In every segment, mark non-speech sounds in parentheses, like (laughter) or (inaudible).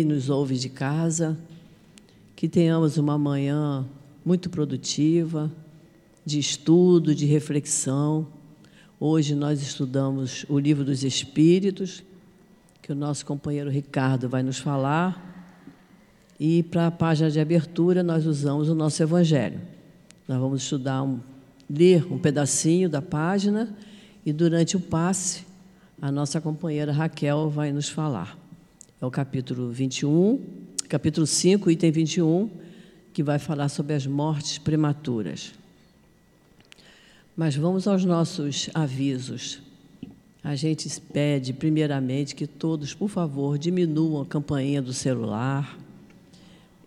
e nos ouve de casa, que tenhamos uma manhã muito produtiva, de estudo, de reflexão. Hoje nós estudamos o Livro dos Espíritos, que o nosso companheiro Ricardo vai nos falar. E para a página de abertura nós usamos o nosso Evangelho. Nós vamos estudar, um, ler um pedacinho da página e durante o passe a nossa companheira Raquel vai nos falar. É o capítulo 21, capítulo 5, item 21, que vai falar sobre as mortes prematuras. Mas vamos aos nossos avisos. A gente pede, primeiramente, que todos, por favor, diminuam a campainha do celular,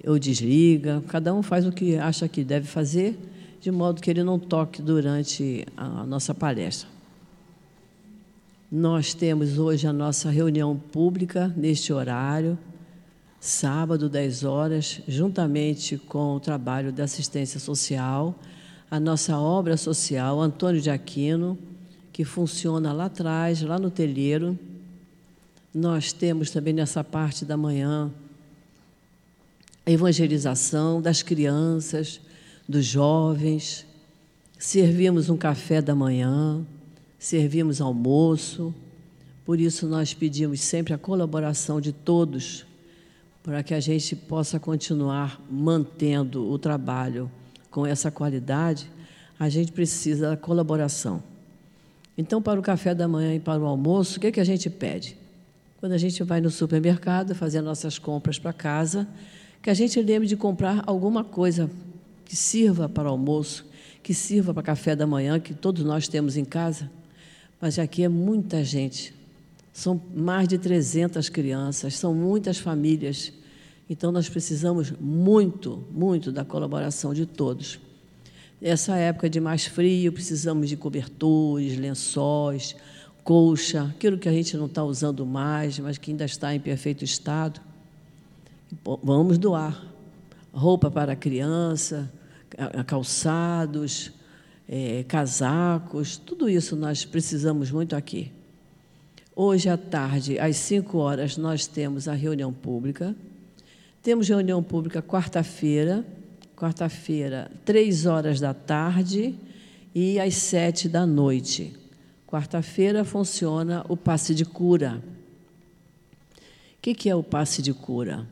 ou desliga, cada um faz o que acha que deve fazer, de modo que ele não toque durante a nossa palestra. Nós temos hoje a nossa reunião pública neste horário, sábado, 10 horas, juntamente com o trabalho da assistência social, a nossa obra social Antônio de Aquino, que funciona lá atrás, lá no telheiro. Nós temos também nessa parte da manhã a evangelização das crianças, dos jovens. Servimos um café da manhã, servimos almoço. Por isso, nós pedimos sempre a colaboração de todos para que a gente possa continuar mantendo o trabalho com essa qualidade. A gente precisa da colaboração. Então, para o café da manhã e para o almoço, o que, é que a gente pede? Quando a gente vai no supermercado fazer nossas compras para casa, que a gente lembre de comprar alguma coisa que sirva para almoço, que sirva para café da manhã, que todos nós temos em casa. Mas aqui é muita gente. São mais de 300 crianças, são muitas famílias. Então nós precisamos muito, muito da colaboração de todos. Essa época de mais frio, precisamos de cobertores, lençóis, colcha, aquilo que a gente não está usando mais, mas que ainda está em perfeito estado. Vamos doar roupa para a criança, calçados, é, casacos, tudo isso nós precisamos muito aqui. Hoje à tarde, às 5 horas, nós temos a reunião pública. Temos reunião pública quarta-feira, quarta-feira, 3 horas da tarde e às 7 da noite. Quarta-feira funciona o passe de cura. O que é o passe de cura?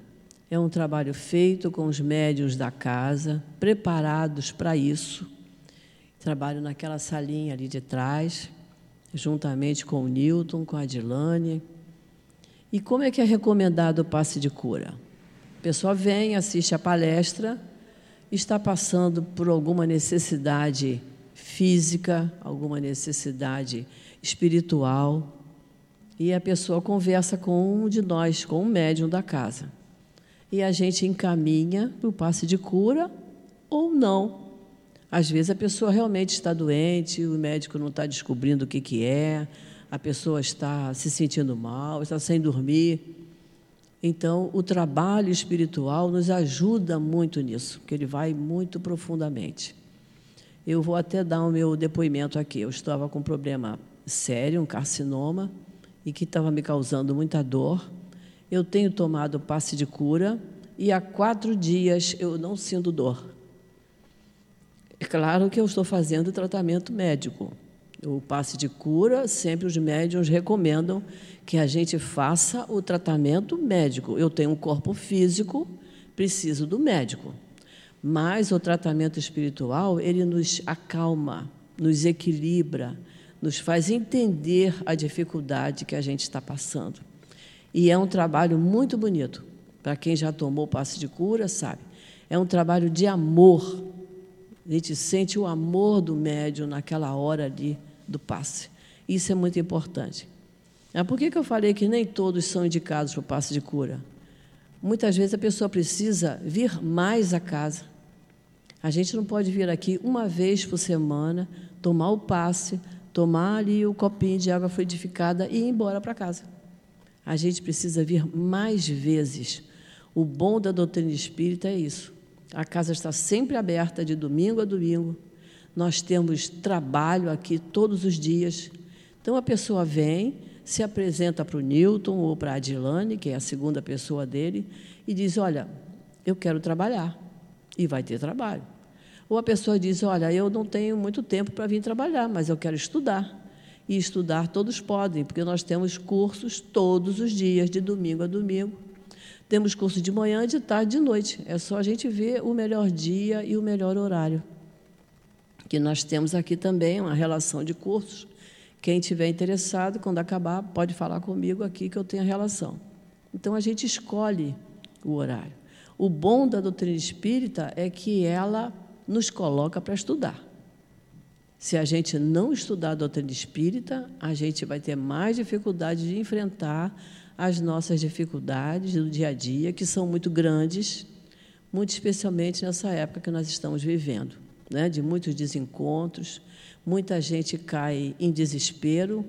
É um trabalho feito com os médios da casa, preparados para isso Trabalho naquela salinha ali de trás, juntamente com o Newton, com a Adilane. E como é que é recomendado o passe de cura? A pessoa vem, assiste a palestra, está passando por alguma necessidade física, alguma necessidade espiritual, e a pessoa conversa com um de nós, com um médium da casa. E a gente encaminha para o passe de cura ou não. Às vezes a pessoa realmente está doente, o médico não está descobrindo o que, que é, a pessoa está se sentindo mal, está sem dormir. Então, o trabalho espiritual nos ajuda muito nisso, porque ele vai muito profundamente. Eu vou até dar o meu depoimento aqui. Eu estava com um problema sério, um carcinoma, e que estava me causando muita dor. Eu tenho tomado passe de cura e há quatro dias eu não sinto dor. É claro que eu estou fazendo tratamento médico. O passe de cura, sempre os médiums recomendam que a gente faça o tratamento médico. Eu tenho um corpo físico, preciso do médico. Mas o tratamento espiritual, ele nos acalma, nos equilibra, nos faz entender a dificuldade que a gente está passando. E é um trabalho muito bonito. Para quem já tomou passe de cura, sabe. É um trabalho de amor a gente sente o amor do médium naquela hora ali do passe. Isso é muito importante. É por que, que eu falei que nem todos são indicados para o passe de cura? Muitas vezes a pessoa precisa vir mais a casa. A gente não pode vir aqui uma vez por semana, tomar o passe, tomar ali o copinho de água fluidificada e ir embora para casa. A gente precisa vir mais vezes. O bom da doutrina espírita é isso. A casa está sempre aberta de domingo a domingo. Nós temos trabalho aqui todos os dias. Então a pessoa vem, se apresenta para o Newton ou para a Adilane, que é a segunda pessoa dele, e diz: Olha, eu quero trabalhar. E vai ter trabalho. Ou a pessoa diz: Olha, eu não tenho muito tempo para vir trabalhar, mas eu quero estudar. E estudar todos podem, porque nós temos cursos todos os dias, de domingo a domingo. Temos curso de manhã, de tarde, de noite. É só a gente ver o melhor dia e o melhor horário. Que nós temos aqui também uma relação de cursos. Quem tiver interessado, quando acabar, pode falar comigo aqui que eu tenho a relação. Então a gente escolhe o horário. O bom da doutrina espírita é que ela nos coloca para estudar. Se a gente não estudar a doutrina espírita, a gente vai ter mais dificuldade de enfrentar as nossas dificuldades do dia a dia, que são muito grandes, muito especialmente nessa época que nós estamos vivendo, né? de muitos desencontros. Muita gente cai em desespero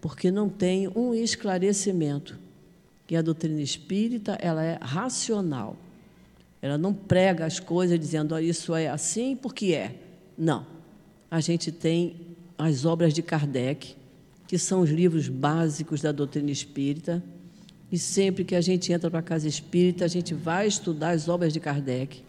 porque não tem um esclarecimento. E a doutrina espírita ela é racional. Ela não prega as coisas dizendo, oh, isso é assim porque é. Não. A gente tem as obras de Kardec, que são os livros básicos da doutrina espírita. E sempre que a gente entra para a casa espírita, a gente vai estudar as obras de Kardec.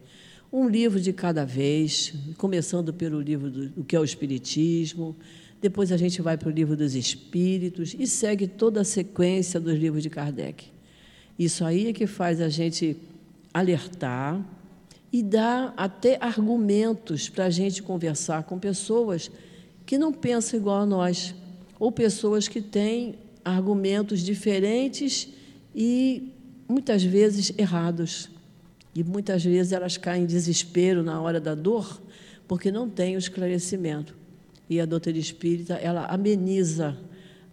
Um livro de cada vez, começando pelo livro do, do que é o Espiritismo, depois a gente vai para o livro dos Espíritos e segue toda a sequência dos livros de Kardec. Isso aí é que faz a gente alertar e dar até argumentos para a gente conversar com pessoas que não pensam igual a nós, ou pessoas que têm argumentos diferentes e muitas vezes errados. E muitas vezes elas caem em desespero na hora da dor, porque não têm o esclarecimento. E a doutrina espírita, ela ameniza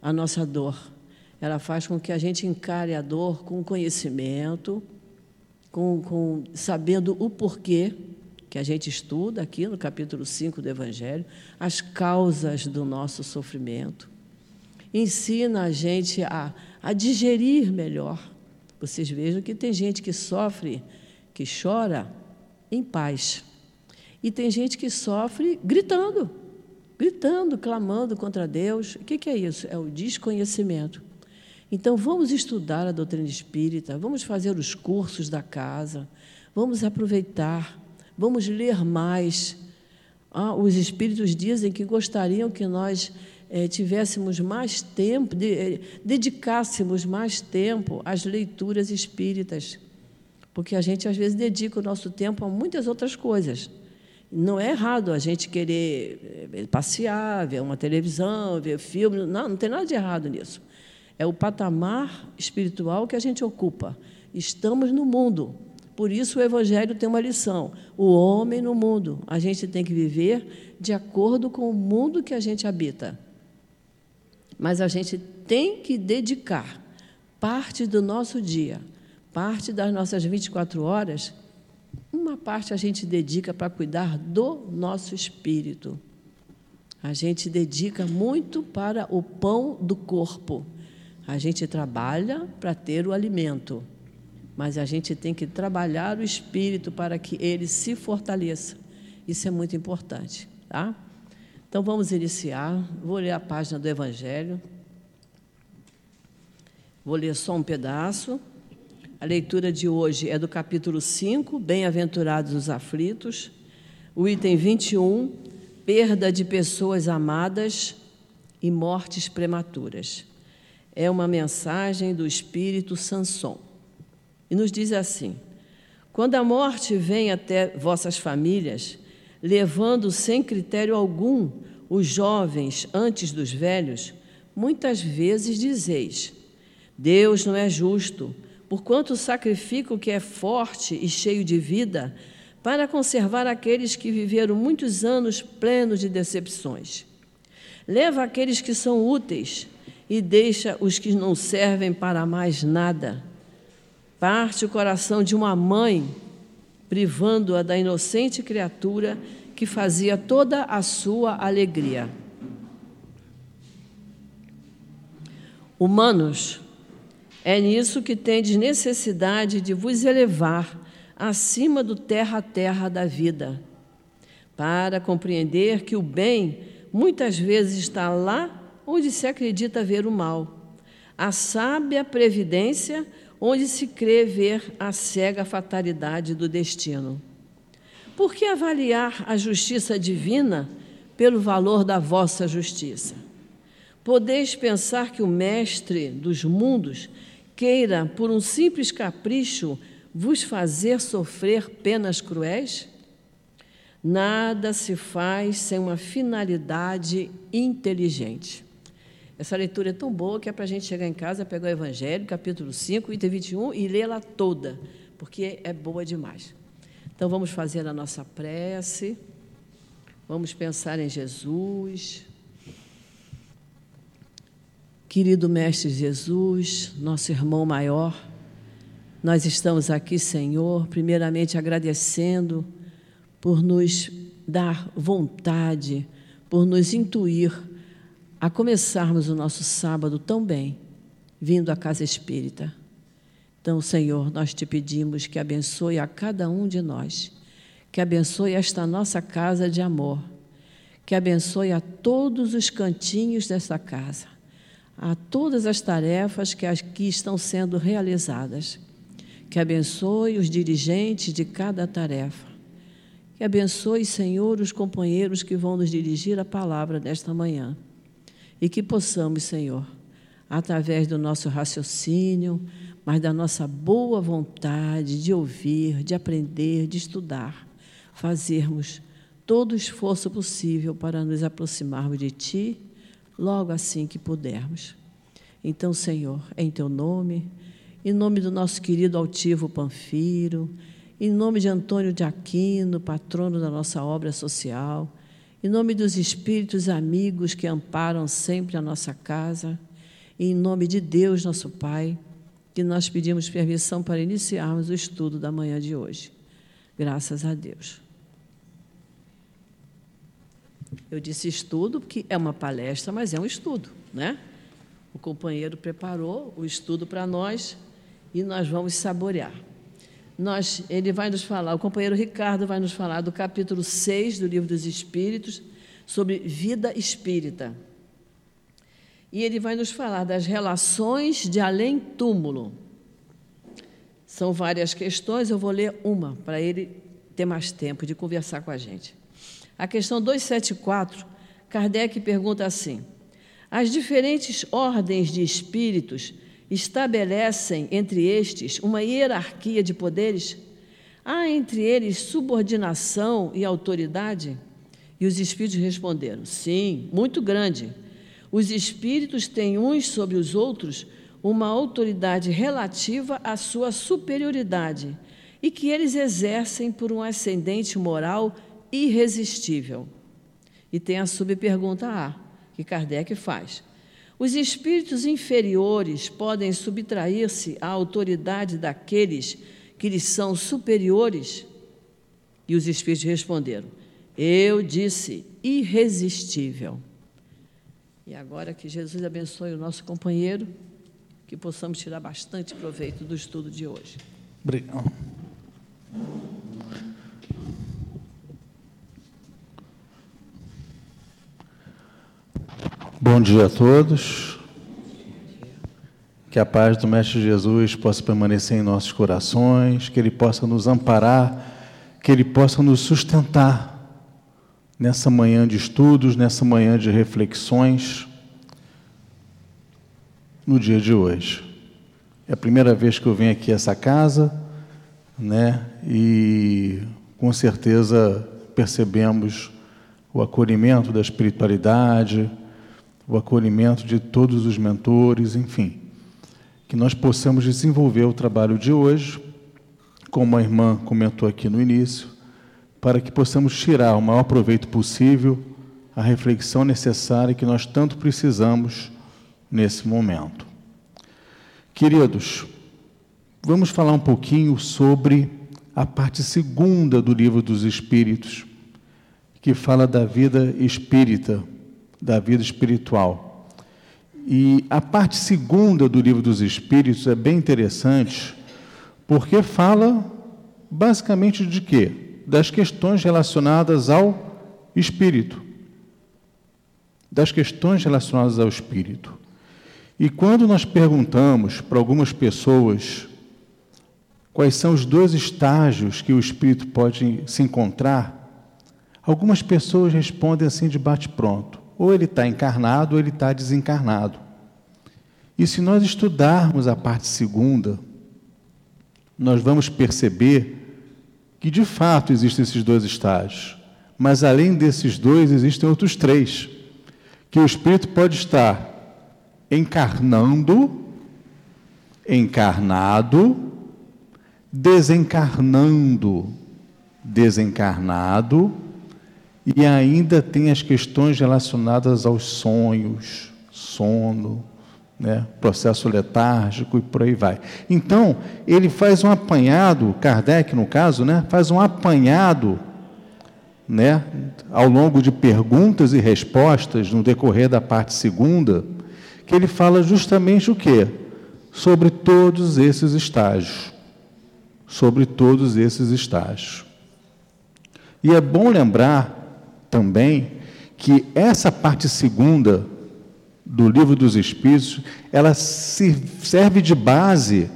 a nossa dor. Ela faz com que a gente encare a dor com conhecimento, com, com, sabendo o porquê, que a gente estuda aqui no capítulo 5 do Evangelho, as causas do nosso sofrimento. Ensina a gente a, a digerir melhor. Vocês vejam que tem gente que sofre, que chora em paz. E tem gente que sofre gritando, gritando, clamando contra Deus. O que é isso? É o desconhecimento. Então, vamos estudar a doutrina espírita, vamos fazer os cursos da casa, vamos aproveitar, vamos ler mais. Ah, os espíritos dizem que gostariam que nós eh, tivéssemos mais tempo, de, eh, dedicássemos mais tempo às leituras espíritas, porque a gente às vezes dedica o nosso tempo a muitas outras coisas. Não é errado a gente querer eh, passear, ver uma televisão, ver filme, não, não tem nada de errado nisso. É o patamar espiritual que a gente ocupa. Estamos no mundo. Por isso o Evangelho tem uma lição: o homem no mundo. A gente tem que viver de acordo com o mundo que a gente habita. Mas a gente tem que dedicar parte do nosso dia, parte das nossas 24 horas, uma parte a gente dedica para cuidar do nosso espírito. A gente dedica muito para o pão do corpo. A gente trabalha para ter o alimento, mas a gente tem que trabalhar o espírito para que ele se fortaleça. Isso é muito importante, tá? Então vamos iniciar. Vou ler a página do Evangelho. Vou ler só um pedaço. A leitura de hoje é do capítulo 5, Bem-aventurados os aflitos. O item 21, perda de pessoas amadas e mortes prematuras é uma mensagem do Espírito Sanson. E nos diz assim: Quando a morte vem até vossas famílias, levando sem critério algum os jovens antes dos velhos, muitas vezes dizeis: Deus não é justo, porquanto sacrifica o que é forte e cheio de vida, para conservar aqueles que viveram muitos anos plenos de decepções. Leva aqueles que são úteis e deixa os que não servem para mais nada. Parte o coração de uma mãe, privando-a da inocente criatura que fazia toda a sua alegria. Humanos, é nisso que tendes necessidade de vos elevar acima do terra a terra da vida, para compreender que o bem muitas vezes está lá onde se acredita ver o mal, a sábia previdência, onde se crê ver a cega fatalidade do destino. Por que avaliar a justiça divina pelo valor da vossa justiça? Podeis pensar que o Mestre dos mundos queira, por um simples capricho, vos fazer sofrer penas cruéis? Nada se faz sem uma finalidade inteligente. Essa leitura é tão boa que é para a gente chegar em casa, pegar o Evangelho, capítulo 5, item 21, e lê-la toda, porque é boa demais. Então vamos fazer a nossa prece, vamos pensar em Jesus. Querido Mestre Jesus, nosso irmão maior, nós estamos aqui, Senhor, primeiramente agradecendo por nos dar vontade, por nos intuir a começarmos o nosso sábado tão bem, vindo à casa espírita. Então, Senhor, nós te pedimos que abençoe a cada um de nós, que abençoe esta nossa casa de amor, que abençoe a todos os cantinhos desta casa, a todas as tarefas que aqui estão sendo realizadas, que abençoe os dirigentes de cada tarefa, que abençoe, Senhor, os companheiros que vão nos dirigir a palavra desta manhã. E que possamos, Senhor, através do nosso raciocínio, mas da nossa boa vontade de ouvir, de aprender, de estudar, fazermos todo o esforço possível para nos aproximarmos de Ti, logo assim que pudermos. Então, Senhor, em Teu nome, em nome do nosso querido altivo Panfiro, em nome de Antônio de Aquino, patrono da nossa obra social, em nome dos espíritos amigos que amparam sempre a nossa casa, e em nome de Deus, nosso Pai, que nós pedimos permissão para iniciarmos o estudo da manhã de hoje. Graças a Deus. Eu disse estudo porque é uma palestra, mas é um estudo, né? O companheiro preparou o estudo para nós e nós vamos saborear nós, ele vai nos falar, o companheiro Ricardo vai nos falar do capítulo 6 do Livro dos Espíritos, sobre vida espírita. E ele vai nos falar das relações de além-túmulo. São várias questões, eu vou ler uma, para ele ter mais tempo de conversar com a gente. A questão 274, Kardec pergunta assim: As diferentes ordens de espíritos estabelecem entre estes uma hierarquia de poderes? Há entre eles subordinação e autoridade? E os espíritos responderam: Sim, muito grande. Os espíritos têm uns sobre os outros uma autoridade relativa à sua superioridade e que eles exercem por um ascendente moral irresistível. E tem a subpergunta A, que Kardec faz. Os espíritos inferiores podem subtrair-se à autoridade daqueles que lhes são superiores? E os espíritos responderam: Eu disse, irresistível. E agora que Jesus abençoe o nosso companheiro, que possamos tirar bastante proveito do estudo de hoje. Obrigado. Bom dia a todos. Que a paz do Mestre Jesus possa permanecer em nossos corações, que Ele possa nos amparar, que Ele possa nos sustentar nessa manhã de estudos, nessa manhã de reflexões, no dia de hoje. É a primeira vez que eu venho aqui a essa casa, né? E com certeza percebemos o acolhimento da espiritualidade o acolhimento de todos os mentores, enfim, que nós possamos desenvolver o trabalho de hoje, como a irmã comentou aqui no início, para que possamos tirar o maior proveito possível a reflexão necessária que nós tanto precisamos nesse momento. Queridos, vamos falar um pouquinho sobre a parte segunda do livro dos Espíritos, que fala da vida espírita da vida espiritual. E a parte segunda do livro dos Espíritos é bem interessante, porque fala basicamente de quê? Das questões relacionadas ao espírito. Das questões relacionadas ao espírito. E quando nós perguntamos para algumas pessoas quais são os dois estágios que o espírito pode se encontrar, algumas pessoas respondem assim de bate-pronto: ou ele está encarnado ou ele está desencarnado. E se nós estudarmos a parte segunda, nós vamos perceber que de fato existem esses dois estágios. Mas além desses dois, existem outros três. Que o espírito pode estar encarnando, encarnado, desencarnando, desencarnado, e ainda tem as questões relacionadas aos sonhos, sono, né, processo letárgico e por aí vai. Então, ele faz um apanhado, Kardec no caso, né, faz um apanhado né, ao longo de perguntas e respostas no decorrer da parte segunda, que ele fala justamente o quê? Sobre todos esses estágios. Sobre todos esses estágios. E é bom lembrar também que essa parte segunda do livro dos Espíritos, ela se serve de base,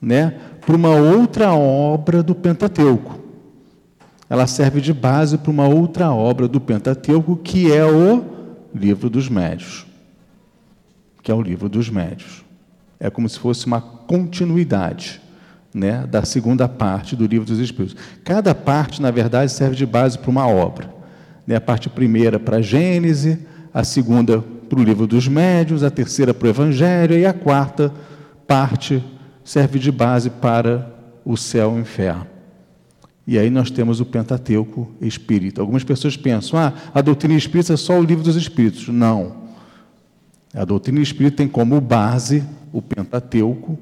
né, para uma outra obra do Pentateuco. Ela serve de base para uma outra obra do Pentateuco, que é o Livro dos Médios que é o livro dos médios. É como se fosse uma continuidade né, da segunda parte do livro dos Espíritos. Cada parte, na verdade, serve de base para uma obra. Né? A parte primeira para a Gênese, a segunda para o livro dos médios, a terceira para o Evangelho e a quarta parte serve de base para o céu e o inferno. E aí nós temos o Pentateuco espírita. Algumas pessoas pensam, ah, a doutrina espírita é só o livro dos Espíritos. Não. A doutrina espírita tem como base o Pentateuco,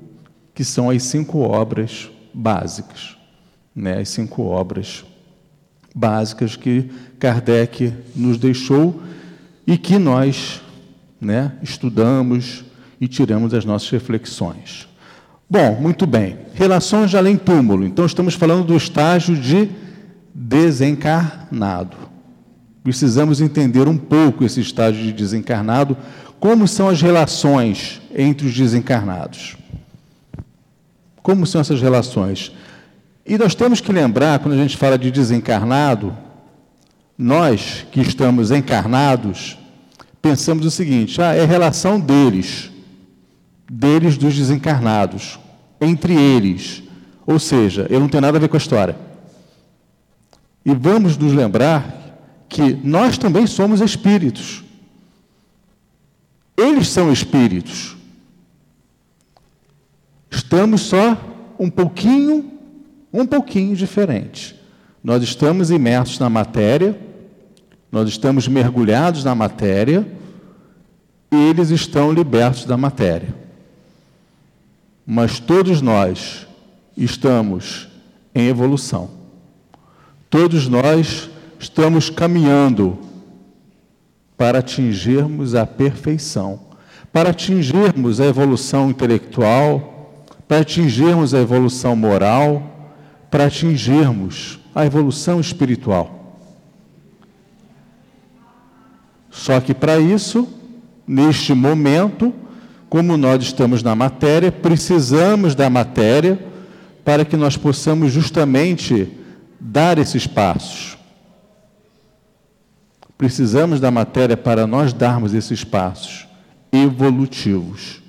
que são as cinco obras básicas, né? as cinco obras básicas que Kardec nos deixou e que nós né, estudamos e tiramos as nossas reflexões. Bom, muito bem. Relações de além-túmulo. Então, estamos falando do estágio de desencarnado. Precisamos entender um pouco esse estágio de desencarnado, como são as relações entre os desencarnados? Como são essas relações? E nós temos que lembrar, quando a gente fala de desencarnado, nós que estamos encarnados, pensamos o seguinte: ah, é relação deles, deles dos desencarnados, entre eles. Ou seja, eu não tenho nada a ver com a história. E vamos nos lembrar que nós também somos espíritos. Eles são espíritos. Estamos só um pouquinho, um pouquinho diferente. Nós estamos imersos na matéria, nós estamos mergulhados na matéria, eles estão libertos da matéria. Mas todos nós estamos em evolução. Todos nós estamos caminhando para atingirmos a perfeição, para atingirmos a evolução intelectual, para atingirmos a evolução moral, para atingirmos a evolução espiritual. Só que para isso, neste momento, como nós estamos na matéria, precisamos da matéria para que nós possamos justamente dar esses passos. Precisamos da matéria para nós darmos esses passos evolutivos.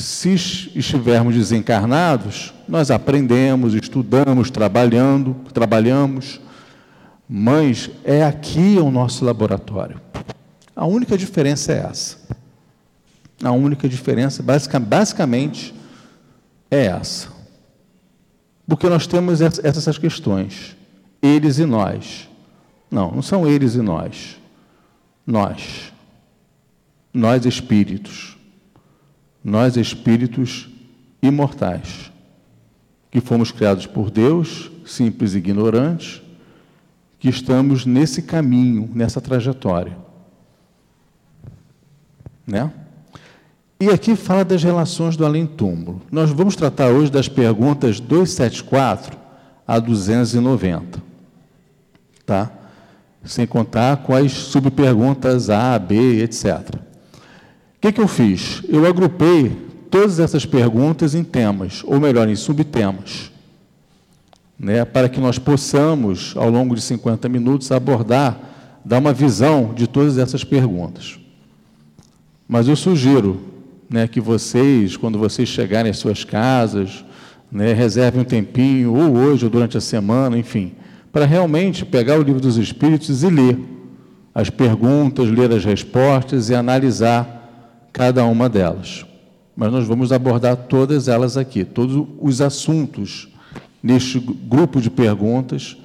Se estivermos desencarnados, nós aprendemos, estudamos, trabalhando, trabalhamos, mas é aqui o nosso laboratório. A única diferença é essa. A única diferença, basicamente, é essa. Porque nós temos essas questões eles e nós. Não, não são eles e nós. Nós. Nós espíritos. Nós espíritos imortais. Que fomos criados por Deus, simples e ignorantes, que estamos nesse caminho, nessa trajetória. Né? E aqui fala das relações do além-túmulo. Nós vamos tratar hoje das perguntas 274 a 290 tá? sem contar as subperguntas A, B, etc. O que, que eu fiz? Eu agrupei todas essas perguntas em temas, ou melhor, em subtemas, né, para que nós possamos, ao longo de 50 minutos, abordar, dar uma visão de todas essas perguntas. Mas eu sugiro né, que vocês, quando vocês chegarem às suas casas, né, reservem um tempinho, ou hoje, ou durante a semana, enfim, para realmente pegar o livro dos Espíritos e ler as perguntas, ler as respostas e analisar cada uma delas. Mas nós vamos abordar todas elas aqui, todos os assuntos neste grupo de perguntas,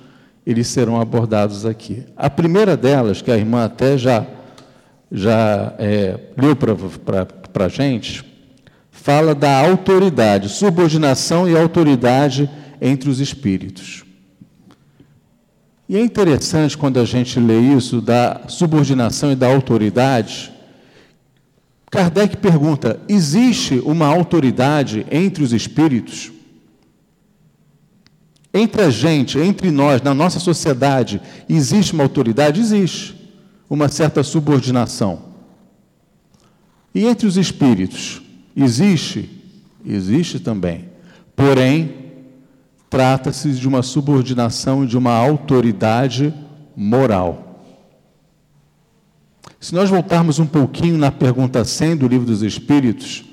eles serão abordados aqui. A primeira delas, que a irmã até já, já é, leu para a gente, fala da autoridade, subordinação e autoridade entre os espíritos. E é interessante quando a gente lê isso da subordinação e da autoridade. Kardec pergunta: existe uma autoridade entre os espíritos? Entre a gente, entre nós, na nossa sociedade, existe uma autoridade? Existe. Uma certa subordinação. E entre os espíritos? Existe? Existe também. Porém, trata-se de uma subordinação de uma autoridade moral. Se nós voltarmos um pouquinho na pergunta 100 do Livro dos Espíritos,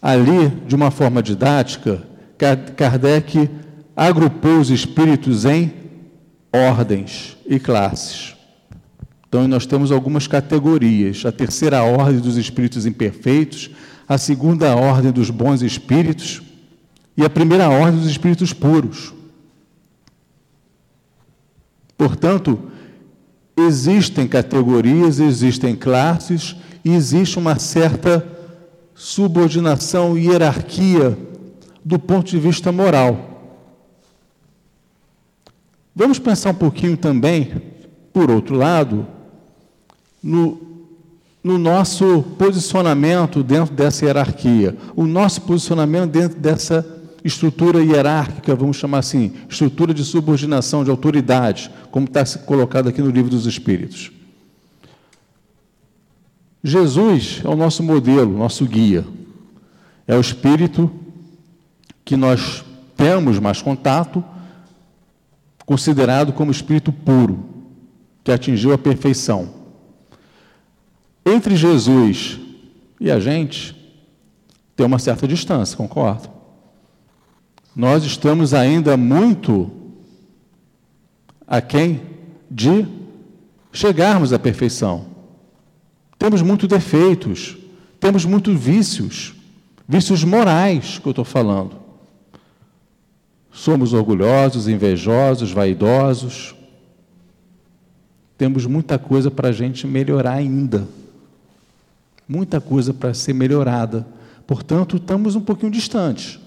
ali, de uma forma didática, Kardec agrupou os espíritos em ordens e classes. Então, nós temos algumas categorias: a terceira ordem dos espíritos imperfeitos, a segunda ordem dos bons espíritos, e a primeira ordem dos espíritos puros. Portanto, existem categorias, existem classes e existe uma certa subordinação e hierarquia do ponto de vista moral. Vamos pensar um pouquinho também, por outro lado, no, no nosso posicionamento dentro dessa hierarquia, o nosso posicionamento dentro dessa estrutura hierárquica, vamos chamar assim, estrutura de subordinação, de autoridade, como está colocado aqui no livro dos Espíritos. Jesus é o nosso modelo, nosso guia. É o Espírito que nós temos mais contato, considerado como Espírito puro, que atingiu a perfeição. Entre Jesus e a gente, tem uma certa distância, concordo? Nós estamos ainda muito aquém de chegarmos à perfeição. Temos muitos defeitos, temos muitos vícios, vícios morais que eu estou falando. Somos orgulhosos, invejosos, vaidosos. Temos muita coisa para a gente melhorar ainda. Muita coisa para ser melhorada. Portanto, estamos um pouquinho distantes.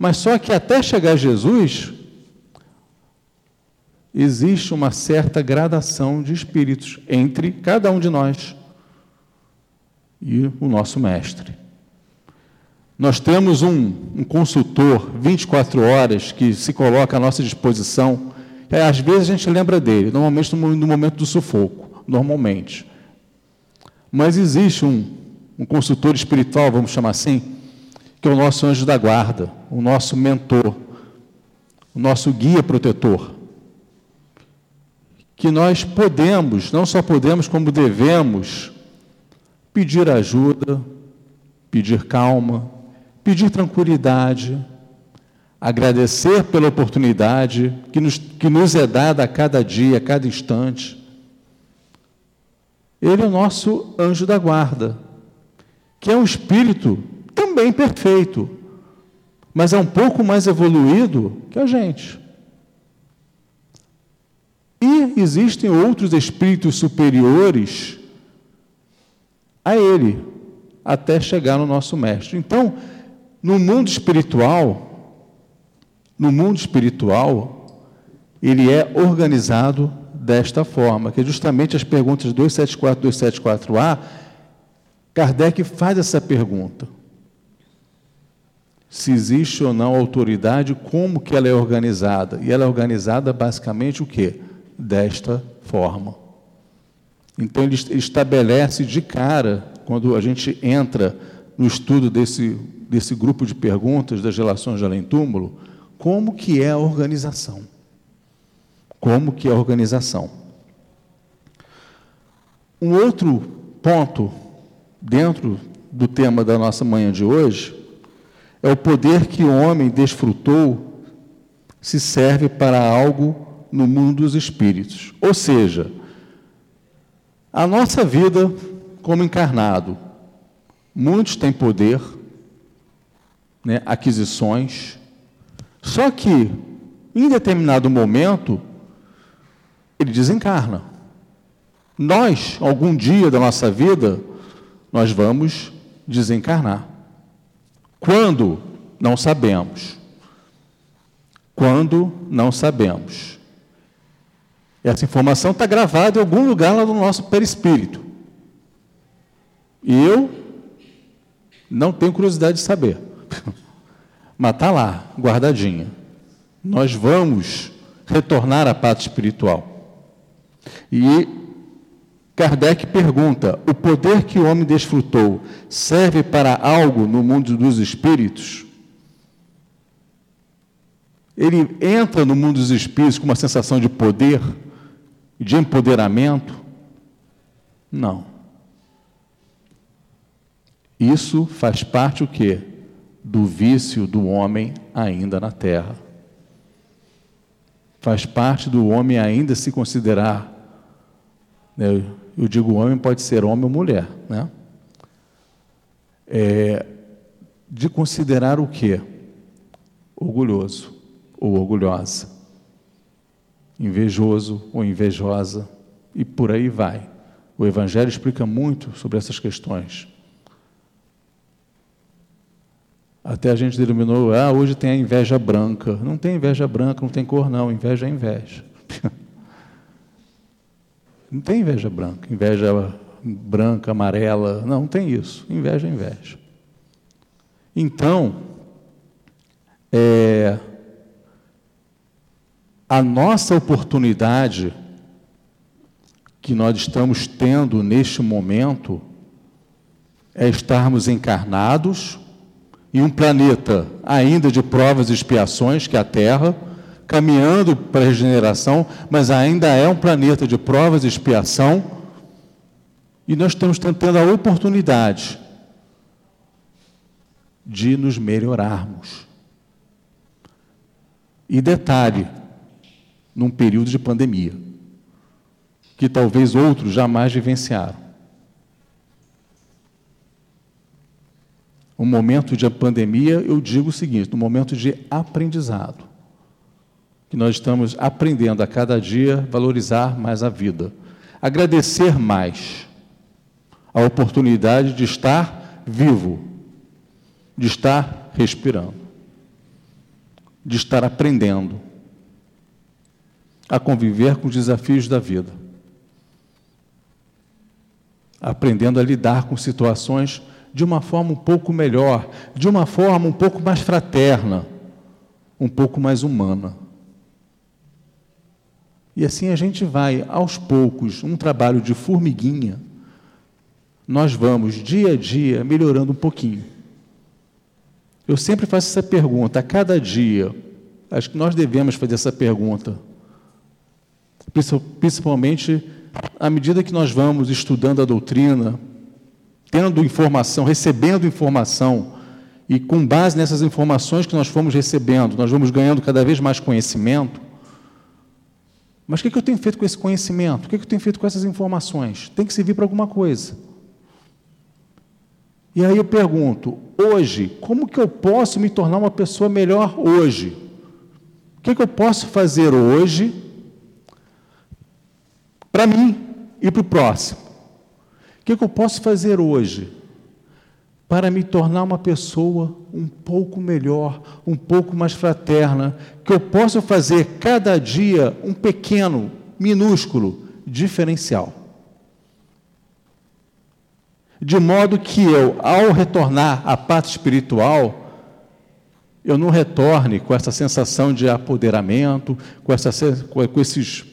Mas só que até chegar Jesus, existe uma certa gradação de espíritos entre cada um de nós e o nosso mestre. Nós temos um, um consultor 24 horas que se coloca à nossa disposição. Às vezes a gente lembra dele, normalmente no, no momento do sufoco, normalmente. Mas existe um, um consultor espiritual, vamos chamar assim, que é o nosso anjo da guarda, o nosso mentor, o nosso guia protetor. Que nós podemos, não só podemos, como devemos, pedir ajuda, pedir calma, pedir tranquilidade, agradecer pela oportunidade que nos, que nos é dada a cada dia, a cada instante. Ele é o nosso anjo da guarda, que é um espírito também perfeito, mas é um pouco mais evoluído que a gente. E existem outros espíritos superiores a ele, até chegar no nosso mestre. Então, no mundo espiritual, no mundo espiritual, ele é organizado desta forma, que é justamente as perguntas 274 e 274A, Kardec faz essa pergunta se existe ou não autoridade, como que ela é organizada. E ela é organizada basicamente o quê? Desta forma. Então, ele estabelece de cara, quando a gente entra no estudo desse, desse grupo de perguntas das relações de além-túmulo, como que é a organização. Como que é a organização. Um outro ponto dentro do tema da nossa manhã de hoje é o poder que o homem desfrutou se serve para algo no mundo dos espíritos. Ou seja, a nossa vida como encarnado, muitos têm poder, né, aquisições, só que em determinado momento ele desencarna. Nós, algum dia da nossa vida, nós vamos desencarnar. Quando? Não sabemos. Quando? Não sabemos. Essa informação está gravada em algum lugar lá no nosso perispírito. E eu não tenho curiosidade de saber. (laughs) Mas está lá, guardadinha. Nós vamos retornar à pátria espiritual. E Kardec pergunta: o poder que o homem desfrutou serve para algo no mundo dos espíritos? Ele entra no mundo dos espíritos com uma sensação de poder, de empoderamento? Não. Isso faz parte o quê? Do vício do homem ainda na terra. Faz parte do homem ainda se considerar né, eu digo homem, pode ser homem ou mulher, né? É, de considerar o quê? Orgulhoso ou orgulhosa, invejoso ou invejosa, e por aí vai. O Evangelho explica muito sobre essas questões. Até a gente denominou, ah, hoje tem a inveja branca. Não tem inveja branca, não tem cor, não. Inveja é inveja. (laughs) Não tem inveja branca, inveja branca, amarela, não, não tem isso. Inveja é inveja. Então, é, a nossa oportunidade que nós estamos tendo neste momento é estarmos encarnados em um planeta ainda de provas e expiações, que é a Terra, caminhando para a regeneração, mas ainda é um planeta de provas e expiação, e nós estamos tendo a oportunidade de nos melhorarmos. E detalhe, num período de pandemia, que talvez outros jamais vivenciaram. Um momento de pandemia, eu digo o seguinte: um momento de aprendizado que nós estamos aprendendo a cada dia valorizar mais a vida, agradecer mais a oportunidade de estar vivo, de estar respirando, de estar aprendendo a conviver com os desafios da vida, aprendendo a lidar com situações de uma forma um pouco melhor, de uma forma um pouco mais fraterna, um pouco mais humana. E assim a gente vai, aos poucos, um trabalho de formiguinha, nós vamos, dia a dia, melhorando um pouquinho. Eu sempre faço essa pergunta, a cada dia, acho que nós devemos fazer essa pergunta, principalmente à medida que nós vamos estudando a doutrina, tendo informação, recebendo informação, e com base nessas informações que nós fomos recebendo, nós vamos ganhando cada vez mais conhecimento. Mas o que eu tenho feito com esse conhecimento? O que eu tenho feito com essas informações? Tem que servir para alguma coisa. E aí eu pergunto, hoje, como que eu posso me tornar uma pessoa melhor hoje? O que, eu posso fazer hoje para mim e para o próximo? O que eu posso fazer hoje para me tornar uma pessoa um pouco melhor, um pouco mais fraterna, que eu possa fazer cada dia um pequeno, minúsculo diferencial. De modo que eu, ao retornar à parte espiritual, eu não retorne com essa sensação de apoderamento, com, essa, com esses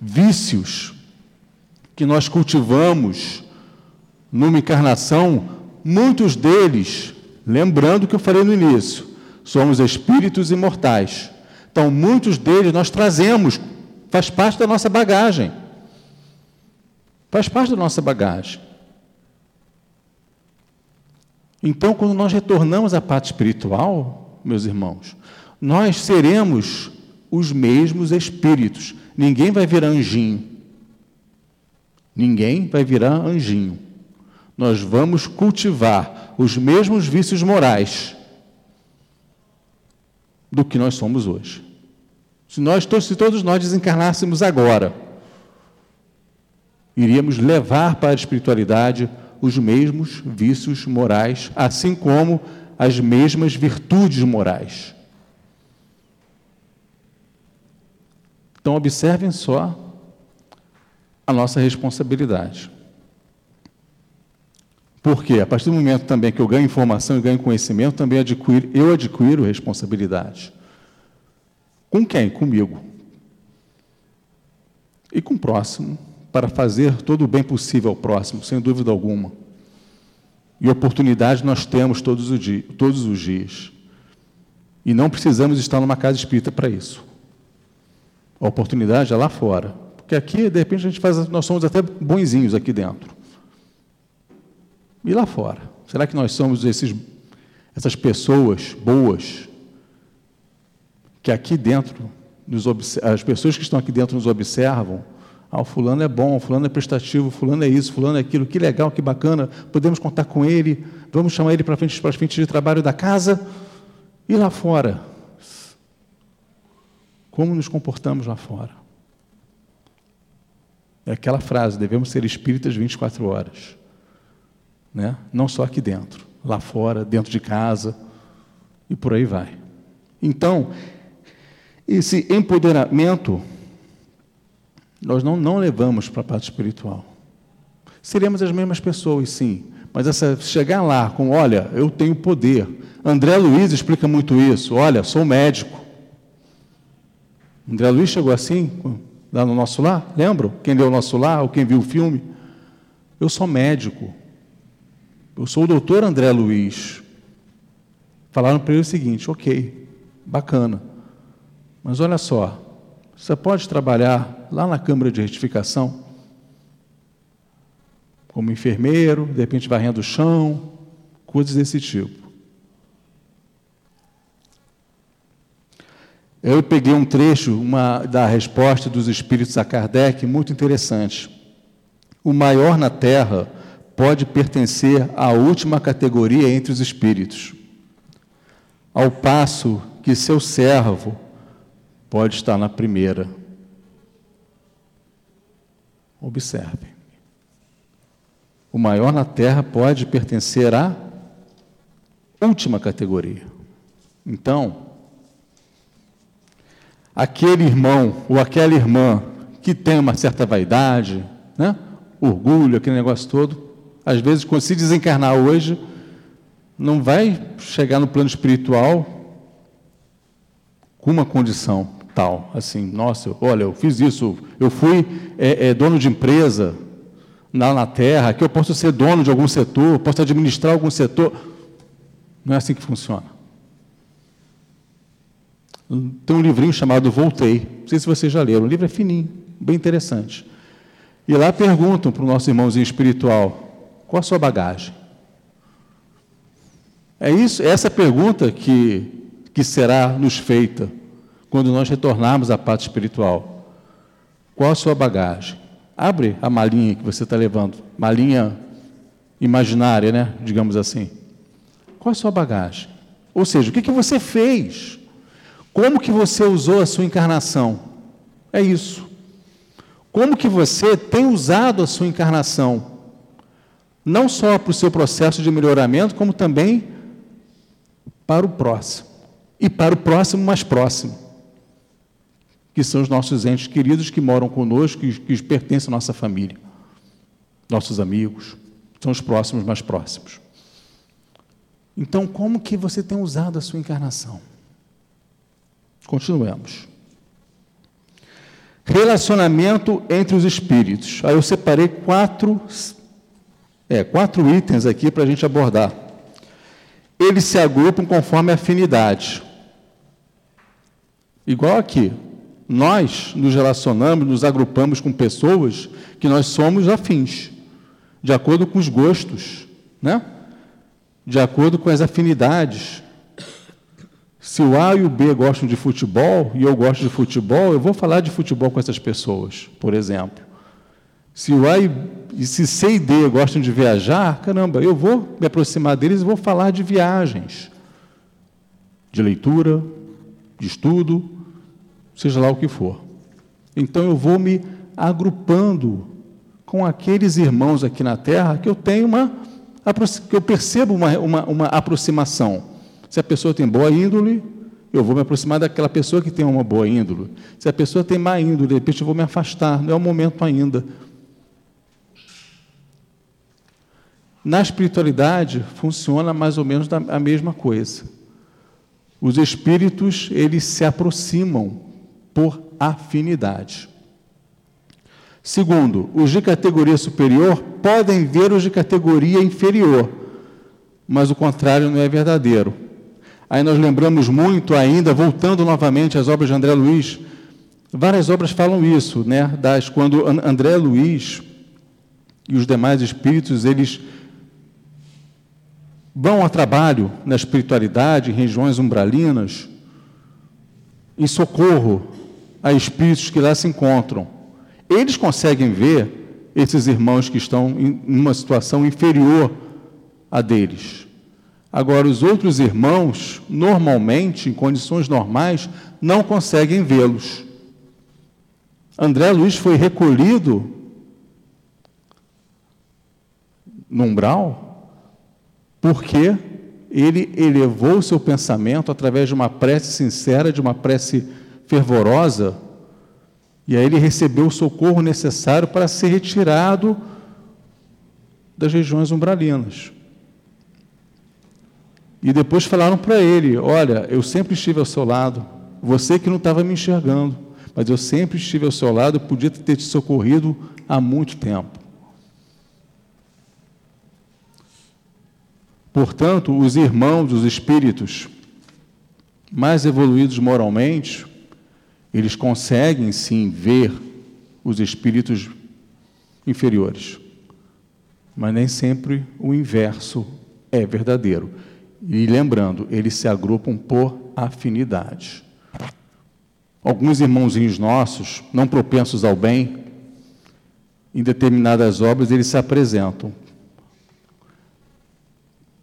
vícios que nós cultivamos numa encarnação, muitos deles, lembrando que eu falei no início, somos espíritos imortais. Então, muitos deles nós trazemos, faz parte da nossa bagagem. Faz parte da nossa bagagem. Então, quando nós retornamos à parte espiritual, meus irmãos, nós seremos os mesmos espíritos. Ninguém vai virar anjinho. Ninguém vai virar anjinho. Nós vamos cultivar os mesmos vícios morais do que nós somos hoje. Se, nós, se todos nós desencarnássemos agora, iríamos levar para a espiritualidade os mesmos vícios morais, assim como as mesmas virtudes morais. Então, observem só a nossa responsabilidade. Porque a partir do momento também que eu ganho informação e ganho conhecimento, também adquiro, eu adquiro responsabilidade. Com quem? Comigo. E com o próximo, para fazer todo o bem possível ao próximo, sem dúvida alguma. E oportunidade nós temos todos os, dias, todos os dias. E não precisamos estar numa casa espírita para isso. A oportunidade é lá fora. Porque aqui, de repente, a gente faz, nós somos até bonzinhos aqui dentro. E lá fora? Será que nós somos esses, essas pessoas boas que aqui dentro, nos, as pessoas que estão aqui dentro nos observam? Ah, o fulano é bom, o fulano é prestativo, o fulano é isso, o fulano é aquilo, que legal, que bacana, podemos contar com ele, vamos chamar ele para frente para as frente de trabalho da casa. E lá fora? Como nos comportamos lá fora? É aquela frase: devemos ser espíritas 24 horas. Né? Não só aqui dentro, lá fora, dentro de casa e por aí vai. Então, esse empoderamento nós não, não levamos para a parte espiritual. Seremos as mesmas pessoas, sim, mas essa, chegar lá com, olha, eu tenho poder. André Luiz explica muito isso. Olha, sou médico. André Luiz chegou assim, lá no nosso lar? Lembram? Quem deu o nosso lar ou quem viu o filme? Eu sou médico. Eu sou o doutor André Luiz. Falaram para ele o seguinte: ok, bacana. Mas olha só, você pode trabalhar lá na Câmara de Retificação, como enfermeiro, de repente varrendo o chão, coisas desse tipo. Eu peguei um trecho uma, da resposta dos espíritos a Kardec, muito interessante. O maior na Terra pode pertencer à última categoria entre os espíritos, ao passo que seu servo pode estar na primeira. Observe. O maior na Terra pode pertencer à última categoria. Então, aquele irmão ou aquela irmã que tem uma certa vaidade, né? orgulho, aquele negócio todo, às vezes, se desencarnar hoje, não vai chegar no plano espiritual com uma condição tal, assim, nossa, olha, eu fiz isso, eu fui é, é, dono de empresa lá na Terra, que eu posso ser dono de algum setor, posso administrar algum setor. Não é assim que funciona. Tem um livrinho chamado Voltei. Não sei se vocês já leram. O livro é fininho, bem interessante. E lá perguntam para o nosso irmãozinho espiritual: qual a sua bagagem? É isso, é essa pergunta que, que será nos feita quando nós retornarmos à parte espiritual. Qual a sua bagagem? Abre a malinha que você está levando, malinha imaginária, né? Digamos assim. Qual a sua bagagem? Ou seja, o que, que você fez? Como que você usou a sua encarnação? É isso. Como que você tem usado a sua encarnação? Não só para o seu processo de melhoramento, como também para o próximo. E para o próximo mais próximo. Que são os nossos entes queridos que moram conosco, que, que pertencem à nossa família. Nossos amigos. São os próximos mais próximos. Então, como que você tem usado a sua encarnação? Continuemos. Relacionamento entre os espíritos. Aí eu separei quatro, é, quatro itens aqui para a gente abordar. Eles se agrupam conforme afinidade. Igual aqui. Nós nos relacionamos, nos agrupamos com pessoas que nós somos afins, de acordo com os gostos, né? de acordo com as afinidades. Se o A e o B gostam de futebol e eu gosto de futebol, eu vou falar de futebol com essas pessoas, por exemplo. Se o A e se C e D gostam de viajar, caramba, eu vou me aproximar deles e vou falar de viagens, de leitura, de estudo, seja lá o que for. Então eu vou me agrupando com aqueles irmãos aqui na Terra que eu tenho uma que eu percebo uma, uma, uma aproximação. Se a pessoa tem boa índole, eu vou me aproximar daquela pessoa que tem uma boa índole. Se a pessoa tem má índole, de repente eu vou me afastar, não é o momento ainda. Na espiritualidade funciona mais ou menos a mesma coisa. Os espíritos, eles se aproximam por afinidade. Segundo, os de categoria superior podem ver os de categoria inferior, mas o contrário não é verdadeiro. Aí nós lembramos muito ainda, voltando novamente às obras de André Luiz, várias obras falam isso, né? Das, quando André Luiz e os demais espíritos, eles vão a trabalho na espiritualidade, em regiões umbralinas, em socorro a espíritos que lá se encontram. Eles conseguem ver esses irmãos que estão em uma situação inferior a deles. Agora, os outros irmãos, normalmente, em condições normais, não conseguem vê-los. André Luiz foi recolhido no umbral porque ele elevou o seu pensamento através de uma prece sincera, de uma prece fervorosa, e aí ele recebeu o socorro necessário para ser retirado das regiões umbralinas. E depois falaram para ele: Olha, eu sempre estive ao seu lado, você que não estava me enxergando, mas eu sempre estive ao seu lado, podia ter te socorrido há muito tempo. Portanto, os irmãos, os espíritos mais evoluídos moralmente, eles conseguem sim ver os espíritos inferiores. Mas nem sempre o inverso é verdadeiro. E lembrando, eles se agrupam por afinidade. Alguns irmãozinhos nossos, não propensos ao bem, em determinadas obras eles se apresentam.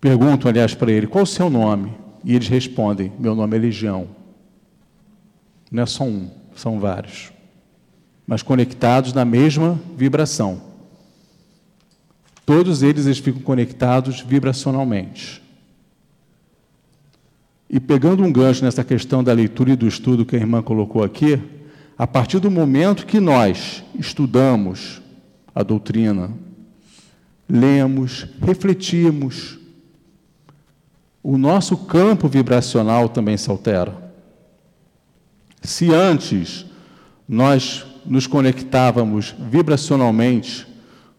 Perguntam, aliás, para ele: qual o seu nome? E eles respondem: meu nome é Legião. Não é só um, são vários. Mas conectados na mesma vibração. Todos eles, eles ficam conectados vibracionalmente. E pegando um gancho nessa questão da leitura e do estudo que a irmã colocou aqui, a partir do momento que nós estudamos a doutrina, lemos, refletimos, o nosso campo vibracional também se altera. Se antes nós nos conectávamos vibracionalmente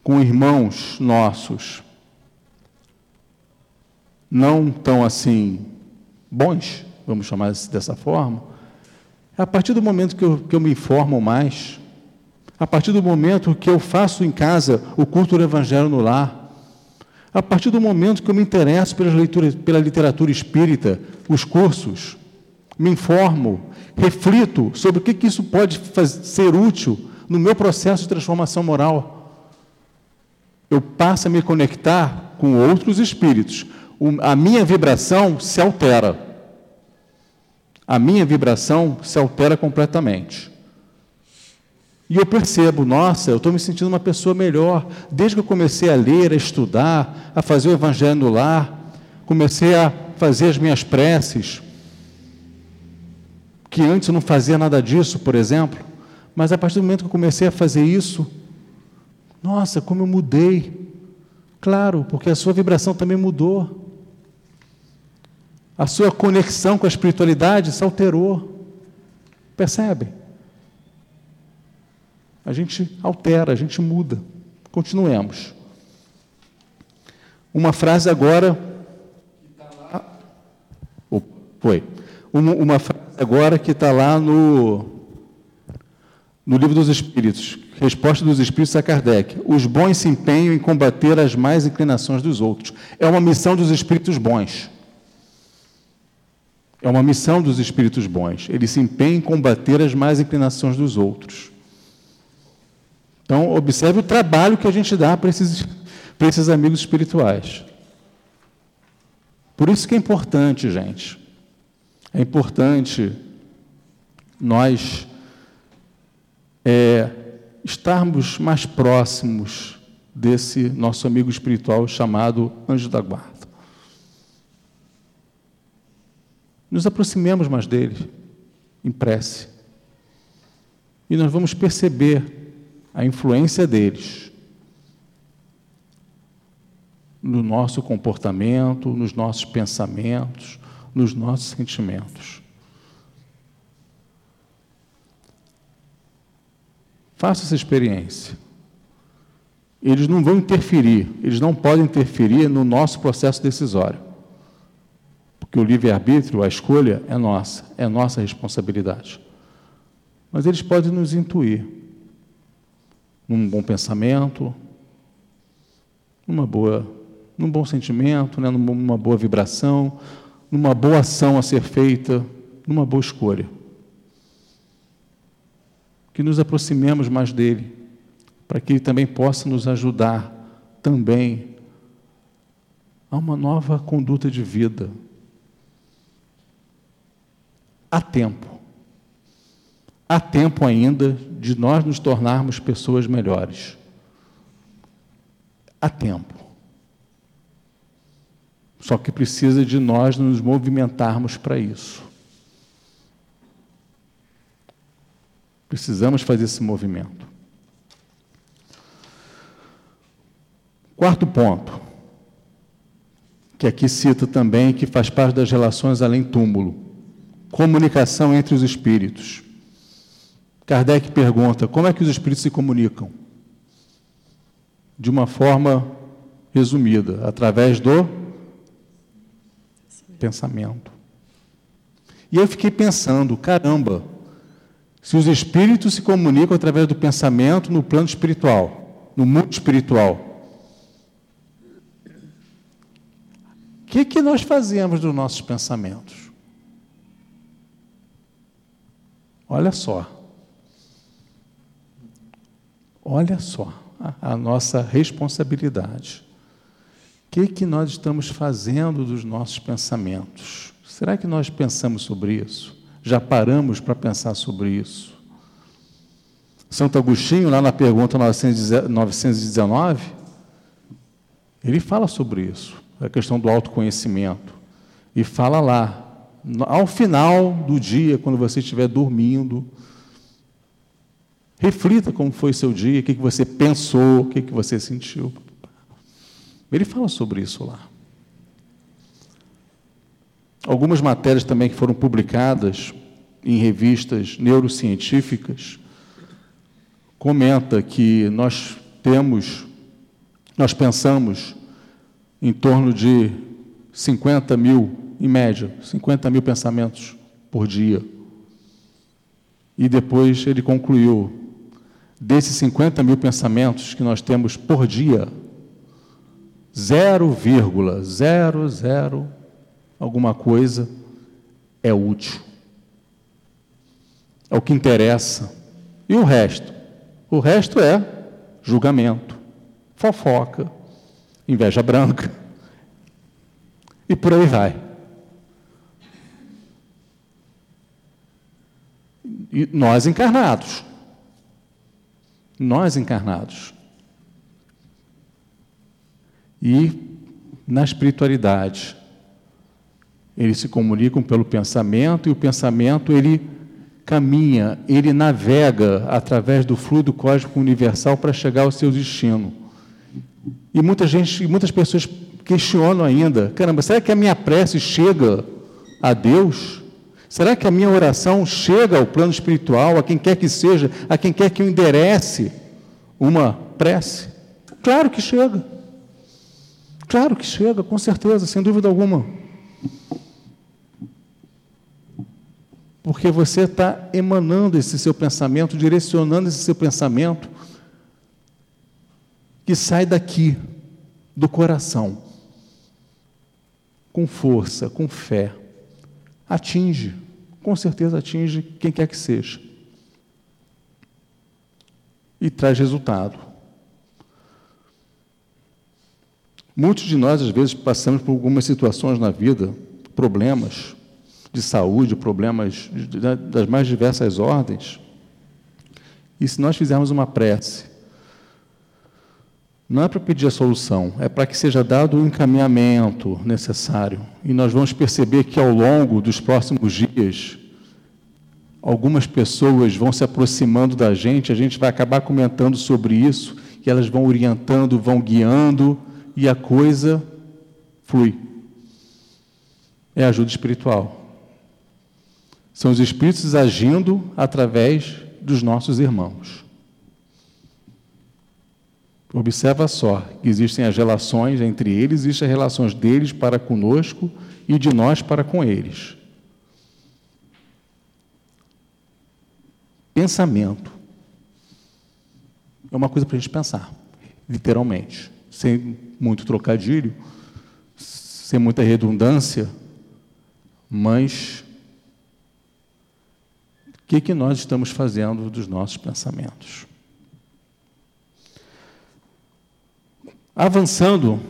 com irmãos nossos, não tão assim bons, vamos chamar dessa forma, a partir do momento que eu, que eu me informo mais, a partir do momento que eu faço em casa o culto do Evangelho no lar, a partir do momento que eu me interesso pela leitura, pela literatura espírita, os cursos, me informo, reflito sobre o que, que isso pode fazer, ser útil no meu processo de transformação moral. Eu passo a me conectar com outros espíritos, a minha vibração se altera. A minha vibração se altera completamente. E eu percebo, nossa, eu estou me sentindo uma pessoa melhor. Desde que eu comecei a ler, a estudar, a fazer o evangelho no lar, comecei a fazer as minhas preces, que antes eu não fazia nada disso, por exemplo. Mas a partir do momento que eu comecei a fazer isso, nossa, como eu mudei. Claro, porque a sua vibração também mudou a sua conexão com a espiritualidade se alterou. Percebe? A gente altera, a gente muda. Continuemos. Uma frase agora. Oh, foi. Uma, uma frase agora que está lá no, no Livro dos Espíritos. Resposta dos Espíritos a Kardec. Os bons se empenham em combater as más inclinações dos outros. É uma missão dos espíritos bons. É uma missão dos espíritos bons. Eles se empenham em combater as más inclinações dos outros. Então, observe o trabalho que a gente dá para esses, para esses amigos espirituais. Por isso que é importante, gente. É importante nós é, estarmos mais próximos desse nosso amigo espiritual chamado anjo da guarda. Nos aproximemos mais dele em prece. E nós vamos perceber a influência deles no nosso comportamento, nos nossos pensamentos, nos nossos sentimentos. Faça essa experiência. Eles não vão interferir, eles não podem interferir no nosso processo decisório. Porque o livre-arbítrio, a escolha, é nossa, é nossa responsabilidade. Mas eles podem nos intuir num bom pensamento, numa boa, num bom sentimento, né, numa boa vibração, numa boa ação a ser feita, numa boa escolha. Que nos aproximemos mais dele, para que ele também possa nos ajudar também a uma nova conduta de vida. Há tempo. Há tempo ainda de nós nos tornarmos pessoas melhores. Há tempo. Só que precisa de nós nos movimentarmos para isso. Precisamos fazer esse movimento. Quarto ponto, que aqui cita também que faz parte das relações além túmulo: comunicação entre os espíritos. Kardec pergunta: como é que os espíritos se comunicam? De uma forma resumida, através do pensamento. E eu fiquei pensando: caramba, se os espíritos se comunicam através do pensamento no plano espiritual, no mundo espiritual, o que, que nós fazemos dos nossos pensamentos? Olha só. Olha só a, nossa responsabilidade. O que, que nós estamos fazendo dos nossos pensamentos? Será que nós pensamos sobre isso? Já paramos para pensar sobre isso? Santo Agostinho, lá na pergunta 919, ele fala sobre isso, a questão do autoconhecimento. E fala lá, ao final do dia, quando você estiver dormindo, Reflita como foi seu dia, o que você pensou, o que você sentiu. Ele fala sobre isso lá. Algumas matérias também que foram publicadas em revistas neurocientíficas comenta que nós temos, nós pensamos em torno de 50 mil, em média, 50 mil pensamentos por dia. E depois ele concluiu desses 50 mil pensamentos que nós temos por dia, 0,00 alguma coisa é útil. É o que interessa. E o resto? O resto é julgamento, fofoca, inveja branca. (laughs) E por aí vai. E nós encarnados nós encarnados. E na espiritualidade, eles se comunicam pelo pensamento e o pensamento ele caminha, ele navega através do fluido cósmico universal para chegar ao seu destino. E muita gente, muitas pessoas questionam ainda: caramba, será que a minha prece chega a Deus? Será que a minha oração chega ao plano espiritual, a quem quer que seja, a quem quer que eu enderece uma prece? Claro que chega. Claro que chega, com certeza, sem dúvida alguma. Porque você está emanando esse seu pensamento, direcionando esse seu pensamento, que sai daqui, do coração, com força, com fé. Atinge, com certeza atinge quem quer que seja. E traz resultado. Muitos de nós, às vezes, passamos por algumas situações na vida, problemas, de saúde, problemas das mais diversas ordens. E se nós fizermos uma prece, não é para pedir a solução, é para que seja dado o encaminhamento necessário. E nós vamos perceber que ao longo dos próximos dias, algumas pessoas vão se aproximando da gente, a gente vai acabar comentando sobre isso, e elas vão orientando, vão guiando, e a coisa flui. É ajuda espiritual. São os espíritos agindo através dos nossos irmãos. Observa só que existem as relações entre eles, existem as relações deles para conosco e de nós para com eles. Pensamento é uma coisa para a gente pensar, literalmente, sem muito trocadilho, sem muita redundância, mas o que, que nós estamos fazendo dos nossos pensamentos? Avançando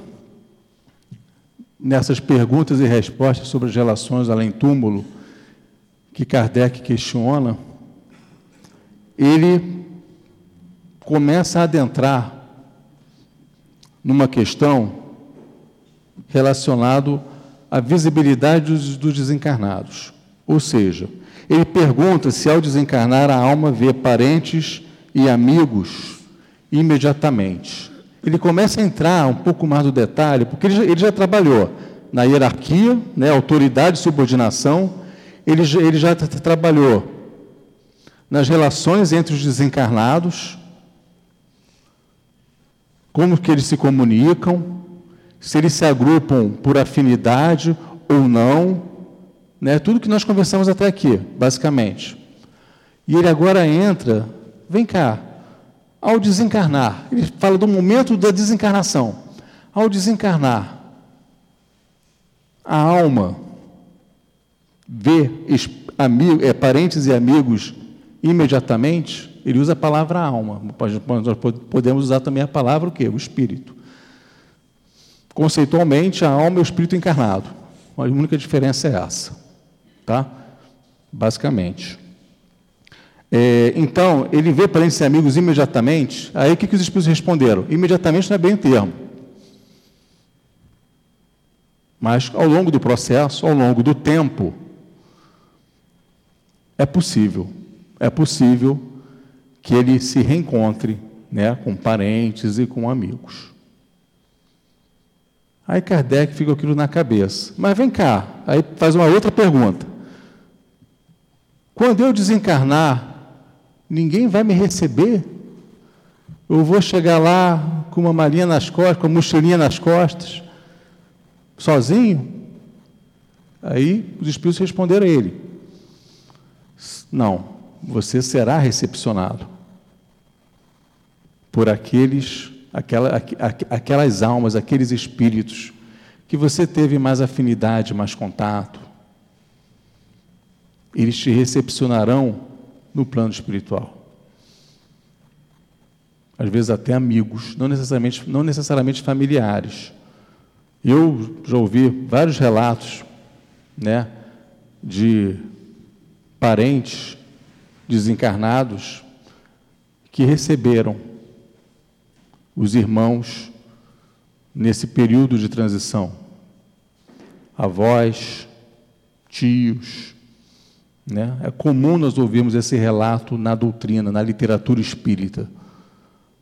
nessas perguntas e respostas sobre as relações além-túmulo, que Kardec questiona, ele começa a adentrar numa questão relacionada à visibilidade dos desencarnados. Ou seja, ele pergunta se ao desencarnar a alma vê parentes e amigos imediatamente. Ele começa a entrar um pouco mais no detalhe, porque ele já, ele já trabalhou na hierarquia, né, autoridade e subordinação, ele, ele já trabalhou nas relações entre os desencarnados, como que eles se comunicam, se eles se agrupam por afinidade ou não, né? Tudo que nós conversamos até aqui, basicamente. E ele agora entra, vem cá, ao desencarnar, ele fala do momento da desencarnação. Ao desencarnar, a alma vê amigo, é, parentes e amigos imediatamente, ele usa a palavra alma. Nós podemos usar também a palavra o quê? O espírito. Conceitualmente, a alma é o espírito encarnado. A única diferença é essa. Tá? Basicamente. É, então, ele vê parentes e amigos imediatamente. Aí o que, que os espíritos responderam? Imediatamente não é bem o termo. Mas ao longo do processo, ao longo do tempo, é possível. É possível que ele se reencontre né, com parentes e com amigos. Aí Kardec fica aquilo na cabeça. Mas vem cá, aí faz uma outra pergunta. Quando eu desencarnar, ninguém vai me receber? Eu vou chegar lá com uma malinha nas costas, com uma mochilinha nas costas, sozinho? Aí os espíritos responderam a ele: Não, você será recepcionado por aqueles, aquela, aquelas almas, aqueles espíritos que você teve mais afinidade, mais contato, eles te recepcionarão no plano espiritual. Às vezes até amigos, não necessariamente, não necessariamente familiares. Eu já ouvi vários relatos né, de parentes desencarnados que receberam os irmãos nesse período de transição. Avós, tios, né? É comum nós ouvirmos esse relato na doutrina, na literatura espírita,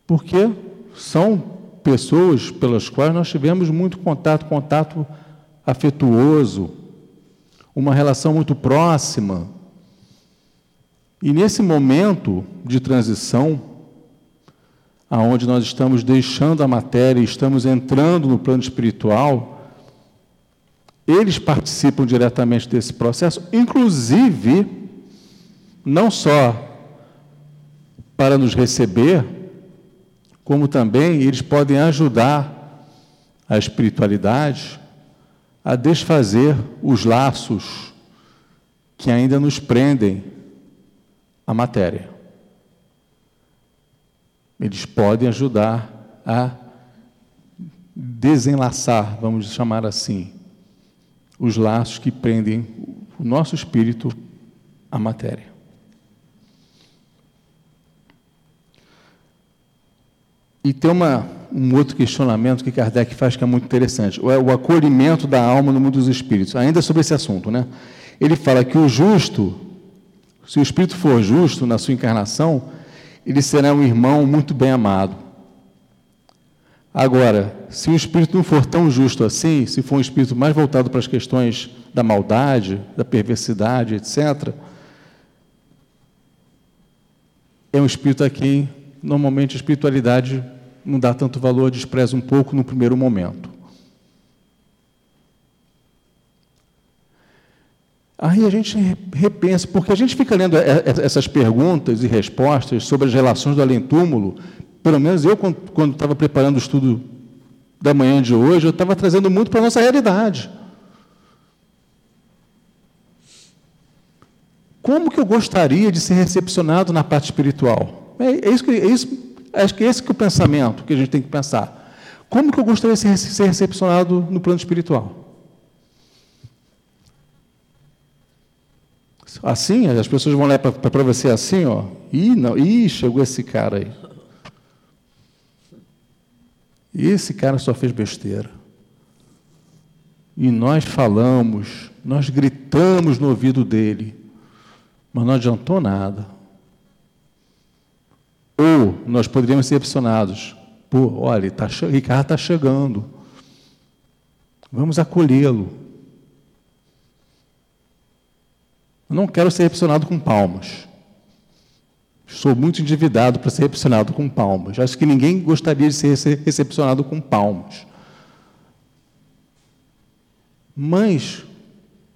porque são pessoas pelas quais nós tivemos muito contato, contato afetuoso, uma relação muito próxima. E nesse momento de transição, aonde nós estamos deixando a matéria e estamos entrando no plano espiritual, eles participam diretamente desse processo, inclusive não só para nos receber, como também eles podem ajudar a espiritualidade a desfazer os laços que ainda nos prendem à matéria. Eles podem ajudar a desenlaçar, vamos chamar assim, os laços que prendem o nosso espírito à matéria. E tem uma, um outro questionamento que Kardec faz que é muito interessante, o, o acolhimento da alma no mundo dos espíritos, ainda sobre esse assunto. Né? Ele fala que o justo, se o espírito for justo na sua encarnação, ele será um irmão muito bem amado. Agora, se o espírito não for tão justo assim, se for um espírito mais voltado para as questões da maldade, da perversidade, etc., é um espírito a quem normalmente a espiritualidade não dá tanto valor, despreza um pouco no primeiro momento. Aí a gente repensa, porque a gente fica lendo essas perguntas e respostas sobre as relações do além-túmulo, pelo menos eu, quando estava preparando o estudo da manhã de hoje, eu estava trazendo muito para a nossa realidade. Como que eu gostaria de ser recepcionado na parte espiritual? É, é, isso que, é isso, acho que é esse que é o pensamento que a gente tem que pensar. Como que eu gostaria de ser recepcionado no plano espiritual? Assim, as pessoas vão olhar para você assim, ó. Ih, não, ih, chegou esse cara aí. Esse cara só fez besteira. E nós falamos, nós gritamos no ouvido dele, mas não adiantou nada. Ou nós poderíamos ser opcionados. Pô, olha, tá, Ricardo está chegando. Vamos acolhê-lo. Não quero ser recepcionado com palmas. Sou muito endividado para ser recepcionado com palmas. Acho que ninguém gostaria de ser recepcionado com palmas. Mas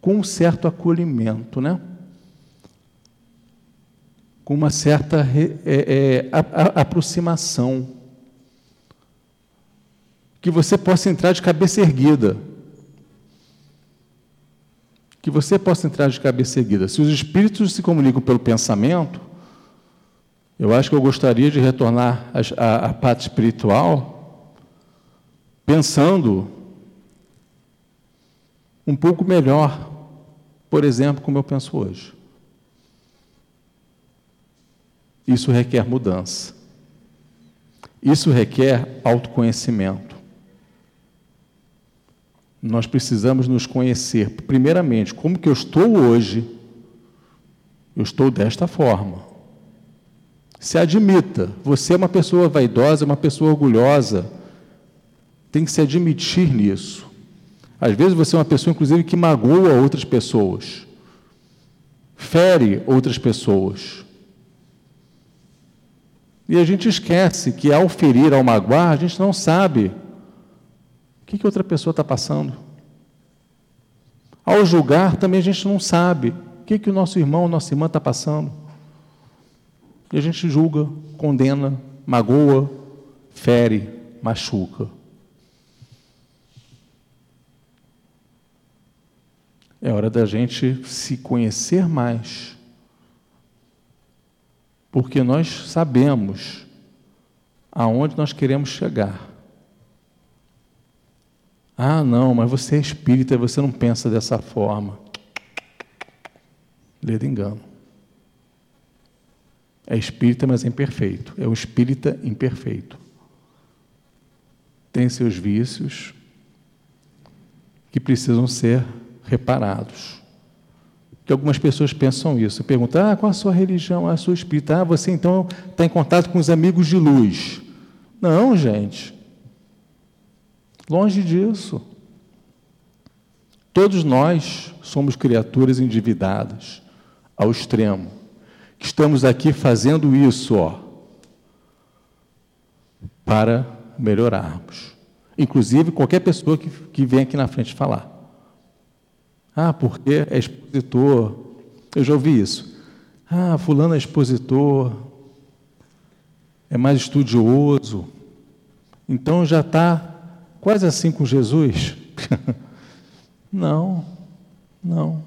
com um certo acolhimento, né? com uma certa é, é, a, a, aproximação. Que você possa entrar de cabeça erguida. Que você possa entrar de cabeça erguida. Se os espíritos se comunicam pelo pensamento, eu acho que eu gostaria de retornar à, à parte espiritual pensando um pouco melhor, por exemplo, como eu penso hoje. Isso requer mudança. Isso requer autoconhecimento. Nós precisamos nos conhecer, primeiramente, como que eu estou hoje. Eu estou desta forma. Se admita, você é uma pessoa vaidosa, uma pessoa orgulhosa. Tem que se admitir nisso. Às vezes você é uma pessoa, inclusive, que magoa outras pessoas, fere outras pessoas. E a gente esquece que ao ferir, ao magoar, a gente não sabe o que, que outra pessoa está passando. Ao julgar, também a gente não sabe o que, que o nosso irmão, nossa irmã está passando. E a gente julga, condena, magoa, fere, machuca. É hora da gente se conhecer mais porque nós sabemos aonde nós queremos chegar. Ah, não, mas você é espírita, você não pensa dessa forma. Ledo engano. É espírita, mas é imperfeito. É um espírita imperfeito. Tem seus vícios que precisam ser reparados que algumas pessoas pensam isso. Perguntam, ah, qual a sua religião? Ah, a sua espírita? Ah, você então está em contato com os amigos de luz. Não, gente. Longe disso. Todos nós somos criaturas endividadas ao extremo, que estamos aqui fazendo isso, ó, para melhorarmos. Inclusive qualquer pessoa que, que vem aqui na frente falar. Ah, porque é expositor. Eu já ouvi isso. Ah, fulano é expositor, é mais estudioso. Então já está quase assim com Jesus. (laughs) não, não.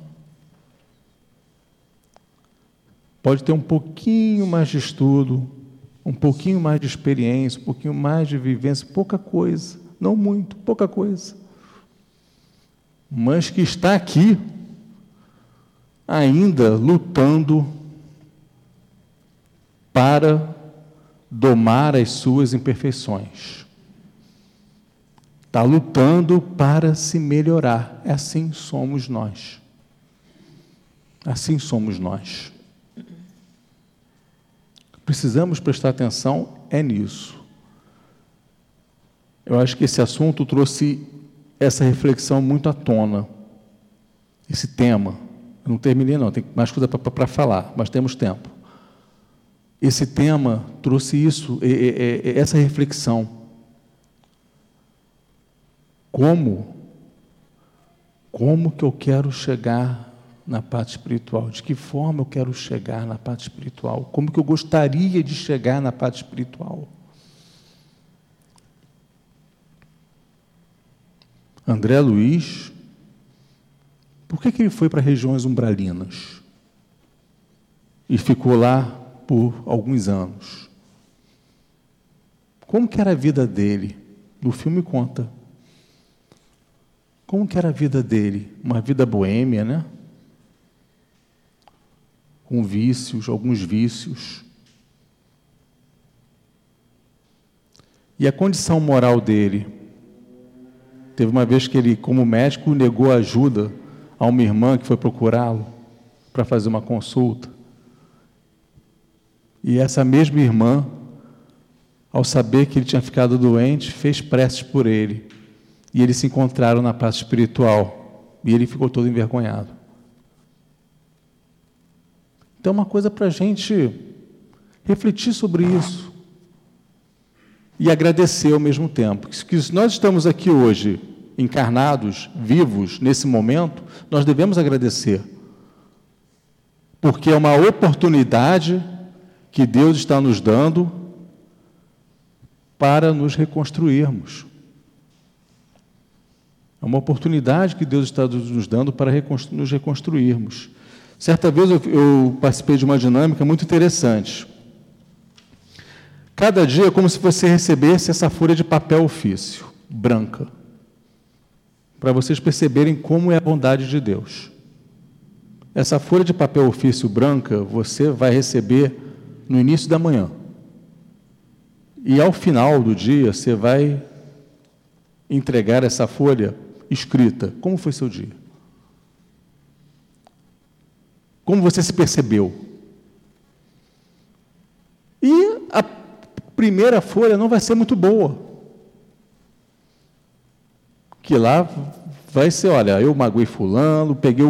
Pode ter um pouquinho mais de estudo, um pouquinho mais de experiência, um pouquinho mais de vivência, pouca coisa, não muito, pouca coisa. Mas que está aqui, ainda lutando para domar as suas imperfeições. Está lutando para se melhorar. Assim somos nós. Assim somos nós. Precisamos prestar atenção é nisso. Eu acho que esse assunto trouxe essa reflexão muito à tona. Esse tema. Eu não terminei, não, tem mais coisa para falar, mas temos tempo. Esse tema trouxe isso, essa reflexão. Como? Como que eu quero chegar na parte espiritual? De que forma eu quero chegar na parte espiritual? Como que eu gostaria de chegar na parte espiritual? André Luiz, por que, que ele foi para regiões umbralinas? E ficou lá por alguns anos. Como que era a vida dele? No filme conta. Como que era a vida dele? Uma vida boêmia, né? Com vícios, alguns vícios. E a condição moral dele? Teve uma vez que ele, como médico, negou ajuda a uma irmã que foi procurá-lo para fazer uma consulta. E essa mesma irmã, ao saber que ele tinha ficado doente, fez preces por ele. E eles se encontraram na parte espiritual. E ele ficou todo envergonhado. Então, é uma coisa para a gente refletir sobre isso e agradecer ao mesmo tempo. Que se nós estamos aqui hoje, encarnados, vivos, nesse momento, nós devemos agradecer. Porque é uma oportunidade que Deus está nos dando para nos reconstruirmos. É uma oportunidade que Deus está nos dando para nos reconstruirmos. Certa vez eu, eu participei de uma dinâmica muito interessante. Cada dia é como se você recebesse essa folha de papel ofício, branca, para vocês perceberem como é a bondade de Deus. Essa folha de papel ofício branca você vai receber no início da manhã. E ao final do dia você vai entregar essa folha escrita. Como foi seu dia? Como você se percebeu? E a primeira folha não vai ser muito boa. Que lá vai ser, olha, eu magoei fulano, peguei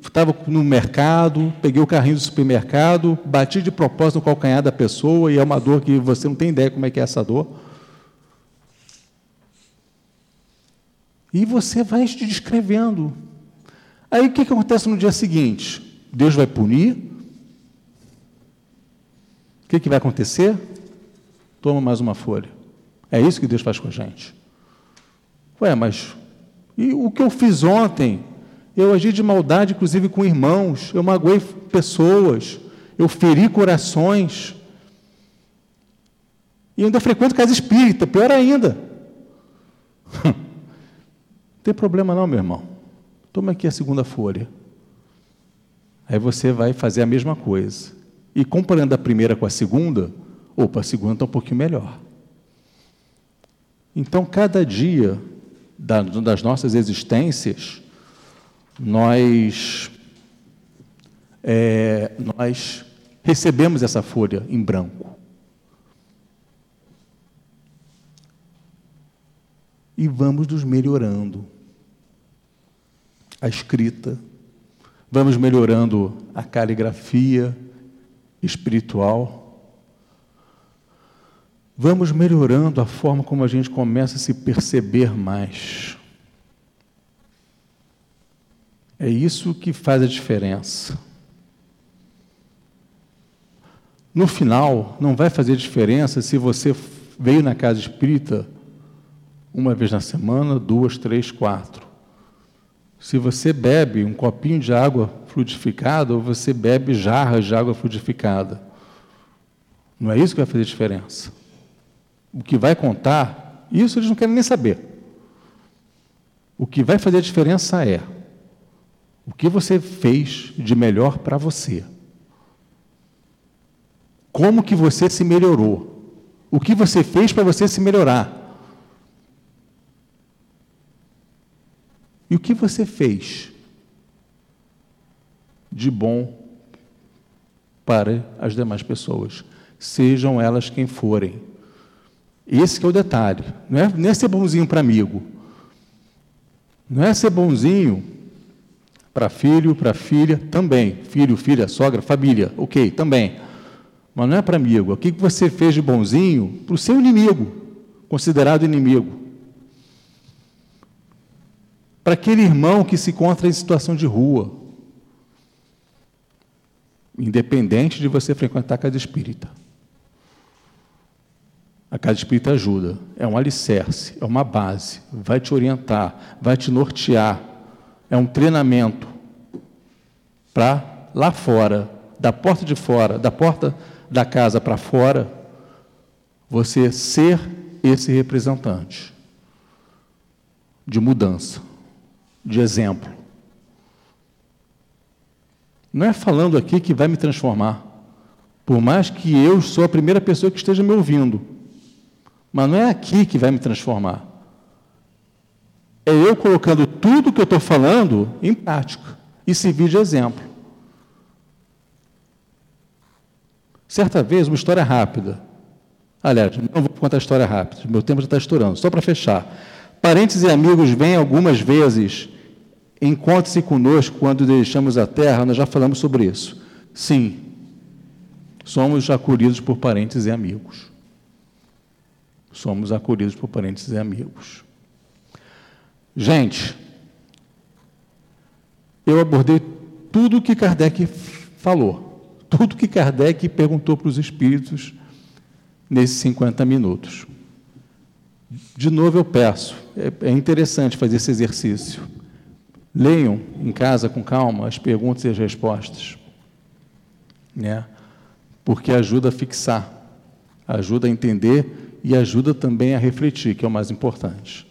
estava no mercado, peguei o carrinho do supermercado, bati de propósito no calcanhar da pessoa e é uma dor que você não tem ideia como é que é essa dor. E você vai descrevendo. Aí o que acontece no dia seguinte? Deus vai punir? O que, que vai acontecer? Toma mais uma folha. É isso que Deus faz com a gente. Ué, mas e o que eu fiz ontem? Eu agi de maldade, inclusive com irmãos, eu magoei pessoas, eu feri corações. E ainda frequento casa espírita, pior ainda. (laughs) Não tem problema não, meu irmão. Toma aqui a segunda folha. Aí você vai fazer a mesma coisa. E comparando a primeira com a segunda, opa, a segunda está um pouquinho melhor. Então, cada dia das nossas existências, nós, é, nós recebemos essa folha em branco. E vamos nos melhorando. a escrita, vamos melhorando a caligrafia espiritual, vamos melhorando a forma como a gente começa a se perceber mais. É isso que faz a diferença. No final, não vai fazer diferença se você veio na casa espírita uma vez na semana, duas, três, quatro. Se você bebe um copinho de água fluidificada ou você bebe jarras de água fluidificada. Não é isso que vai fazer diferença. O que vai contar, isso eles não querem nem saber. O que vai fazer diferença é o que você fez de melhor para você. Como que você se melhorou? O que você fez para você se melhorar? E o que você fez de bom para as demais pessoas, sejam elas quem forem? Esse é o detalhe. Não é, não é ser bonzinho para amigo. Não é ser bonzinho para filho, para filha, também. Filho, filha, sogra, família, ok, também. Mas não é para amigo. O que você fez de bonzinho para o seu inimigo, considerado inimigo? Para aquele irmão que se encontra em situação de rua, independente de você frequentar a casa espírita. A casa espírita ajuda, é um alicerce, é uma base, vai te orientar, vai te nortear, é um treinamento para lá fora, da porta de fora, da porta da casa para fora, você ser esse representante de mudança, de exemplo. Não é falando aqui que vai me transformar, por mais que eu sou a primeira pessoa que esteja me ouvindo. Mas não é aqui que vai me transformar. É eu colocando tudo que eu estou falando em prática e servir de exemplo. Certa vez, uma história rápida. Aliás, não vou contar a história rápida, meu tempo já está estourando. Só para fechar. Parentes e amigos vêm algumas vezes, encontre-se conosco quando deixamos a terra, nós já falamos sobre isso. Sim, somos acolhidos por parentes e amigos somos acolhidos por parentes e amigos. Gente, eu abordei tudo o que Kardec falou, tudo que Kardec perguntou para os espíritos nesses 50 minutos. De novo eu peço, é, é interessante fazer esse exercício. Leiam em casa com calma as perguntas e as respostas, né? porque ajuda a fixar, ajuda a entender e ajuda também a refletir, que é o mais importante.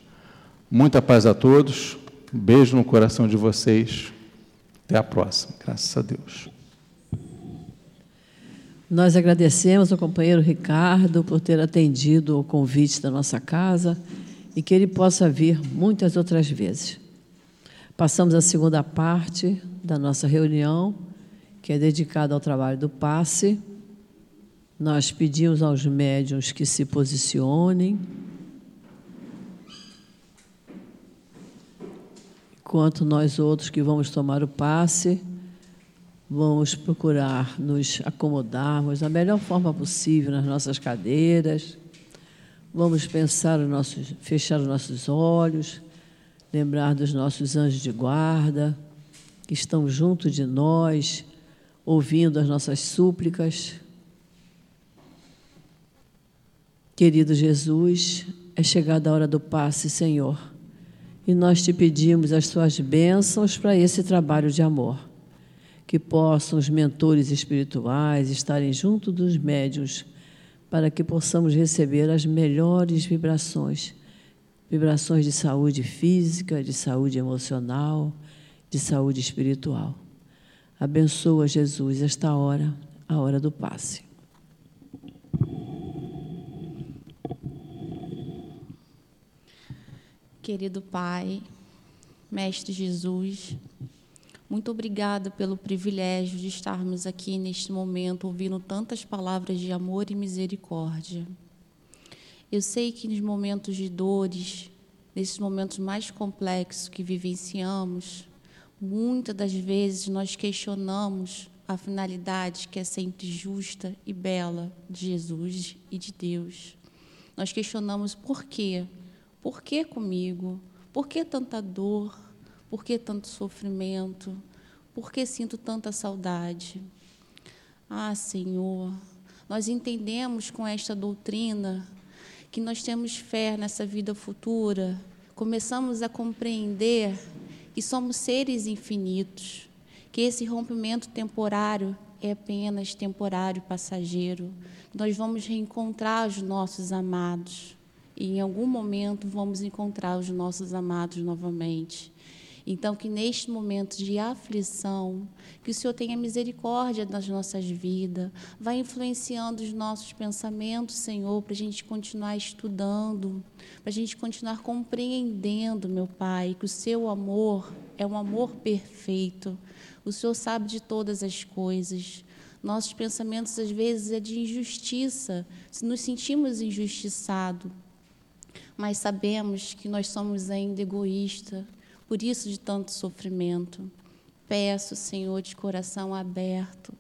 Muita paz a todos, beijo no coração de vocês. Até a próxima, graças a Deus. Nós agradecemos ao companheiro Ricardo por ter atendido o convite da nossa casa e que ele possa vir muitas outras vezes. Passamos a segunda parte da nossa reunião, que é dedicada ao trabalho do passe. Nós pedimos aos médiuns que se posicionem. Enquanto nós outros que vamos tomar o passe, vamos procurar nos acomodarmos da melhor forma possível nas nossas cadeiras. Vamos pensar os nossos, fechar os nossos olhos, lembrar dos nossos anjos de guarda que estão junto de nós, ouvindo as nossas súplicas Querido Jesus, é chegada a hora do passe, Senhor, e nós te pedimos as tuas bênçãos para esse trabalho de amor. Que possam os mentores espirituais estarem junto dos médios, para que possamos receber as melhores vibrações vibrações de saúde física, de saúde emocional, de saúde espiritual. Abençoa, Jesus, esta hora, a hora do passe. Querido Pai, Mestre Jesus, muito obrigada pelo privilégio de estarmos aqui neste momento ouvindo tantas palavras de amor e misericórdia. Eu sei que nos momentos de dores, nesses momentos mais complexos que vivenciamos, Muitas das vezes nós questionamos a finalidade que é sempre justa e bela de Jesus e de Deus. Nós questionamos por quê? Por que comigo? Por que tanta dor? Por que tanto sofrimento? Por que sinto tanta saudade? Ah, Senhor, nós entendemos com esta doutrina que nós temos fé nessa vida futura, começamos a compreender que somos seres infinitos, que esse rompimento temporário é apenas temporário, passageiro. Nós vamos reencontrar os nossos amados e em algum momento vamos encontrar os nossos amados novamente. Então, que neste momento de aflição, que o Senhor tenha misericórdia das nossas vidas, vai influenciando os nossos pensamentos, Senhor, para a gente continuar estudando, para a gente continuar compreendendo, meu Pai, que o Seu amor é um amor perfeito. O Senhor sabe de todas as coisas. Nossos pensamentos, às vezes, é de injustiça, se nos sentimos injustiçados mas sabemos que nós somos ainda egoístas, por isso de tanto sofrimento. Peço, Senhor, de coração aberto,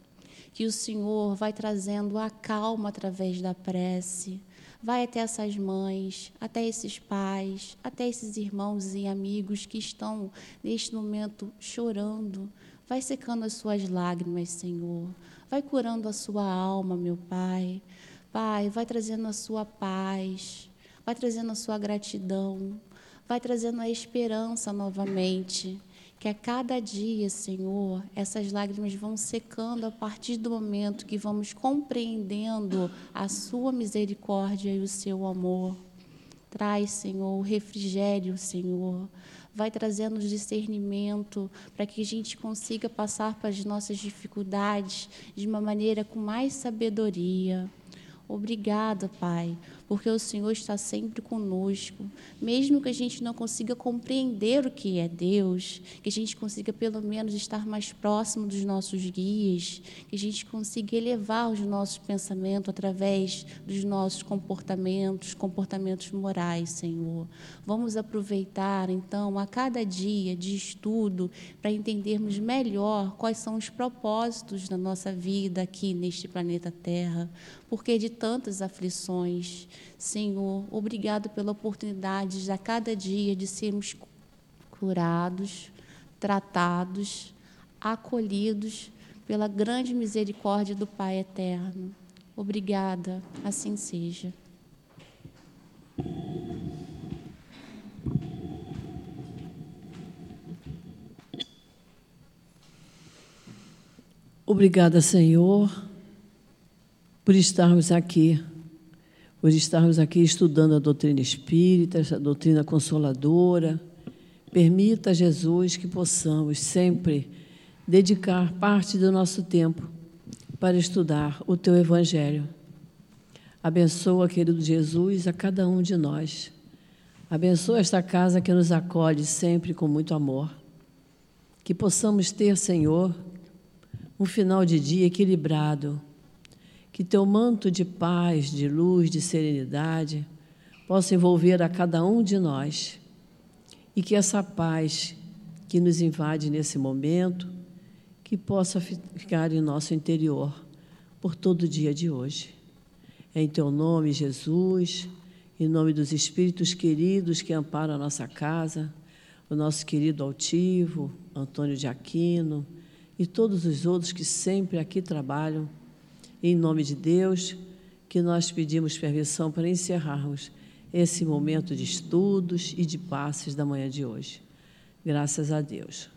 que o Senhor vai trazendo a calma através da prece. Vai até essas mães, até esses pais, até esses irmãos e amigos que estão neste momento chorando. Vai secando as suas lágrimas, Senhor. Vai curando a sua alma, meu Pai. Pai, vai trazendo a sua paz, vai trazendo a sua gratidão, vai trazendo a esperança novamente. Que a cada dia, Senhor, essas lágrimas vão secando a partir do momento que vamos compreendendo a Sua misericórdia e o Seu amor. Traz, Senhor, o refrigério, Senhor. Vai trazendo discernimento para que a gente consiga passar para as nossas dificuldades de uma maneira com mais sabedoria. Obrigada, Pai, porque o Senhor está sempre conosco. Mesmo que a gente não consiga compreender o que é Deus, que a gente consiga pelo menos estar mais próximo dos nossos guias, que a gente consiga elevar os nossos pensamentos através dos nossos comportamentos, comportamentos morais, Senhor. Vamos aproveitar, então, a cada dia de estudo para entendermos melhor quais são os propósitos da nossa vida aqui neste planeta Terra, porque de tantas aflições, Senhor, obrigado pela oportunidade de a cada dia de sermos curados, tratados, acolhidos pela grande misericórdia do Pai eterno. Obrigada, assim seja. Obrigada, Senhor, por estarmos aqui por estarmos aqui estudando a doutrina espírita, essa doutrina consoladora. Permita, Jesus, que possamos sempre dedicar parte do nosso tempo para estudar o teu Evangelho. Abençoa, querido Jesus, a cada um de nós. Abençoa esta casa que nos acolhe sempre com muito amor. Que possamos ter, Senhor, um final de dia equilibrado, que teu manto de paz, de luz, de serenidade possa envolver a cada um de nós e que essa paz que nos invade nesse momento que possa ficar em nosso interior por todo o dia de hoje. É em teu nome, Jesus, em nome dos espíritos queridos que amparam a nossa casa, o nosso querido altivo, Antônio de Aquino e todos os outros que sempre aqui trabalham em nome de Deus, que nós pedimos permissão para encerrarmos esse momento de estudos e de passes da manhã de hoje. Graças a Deus.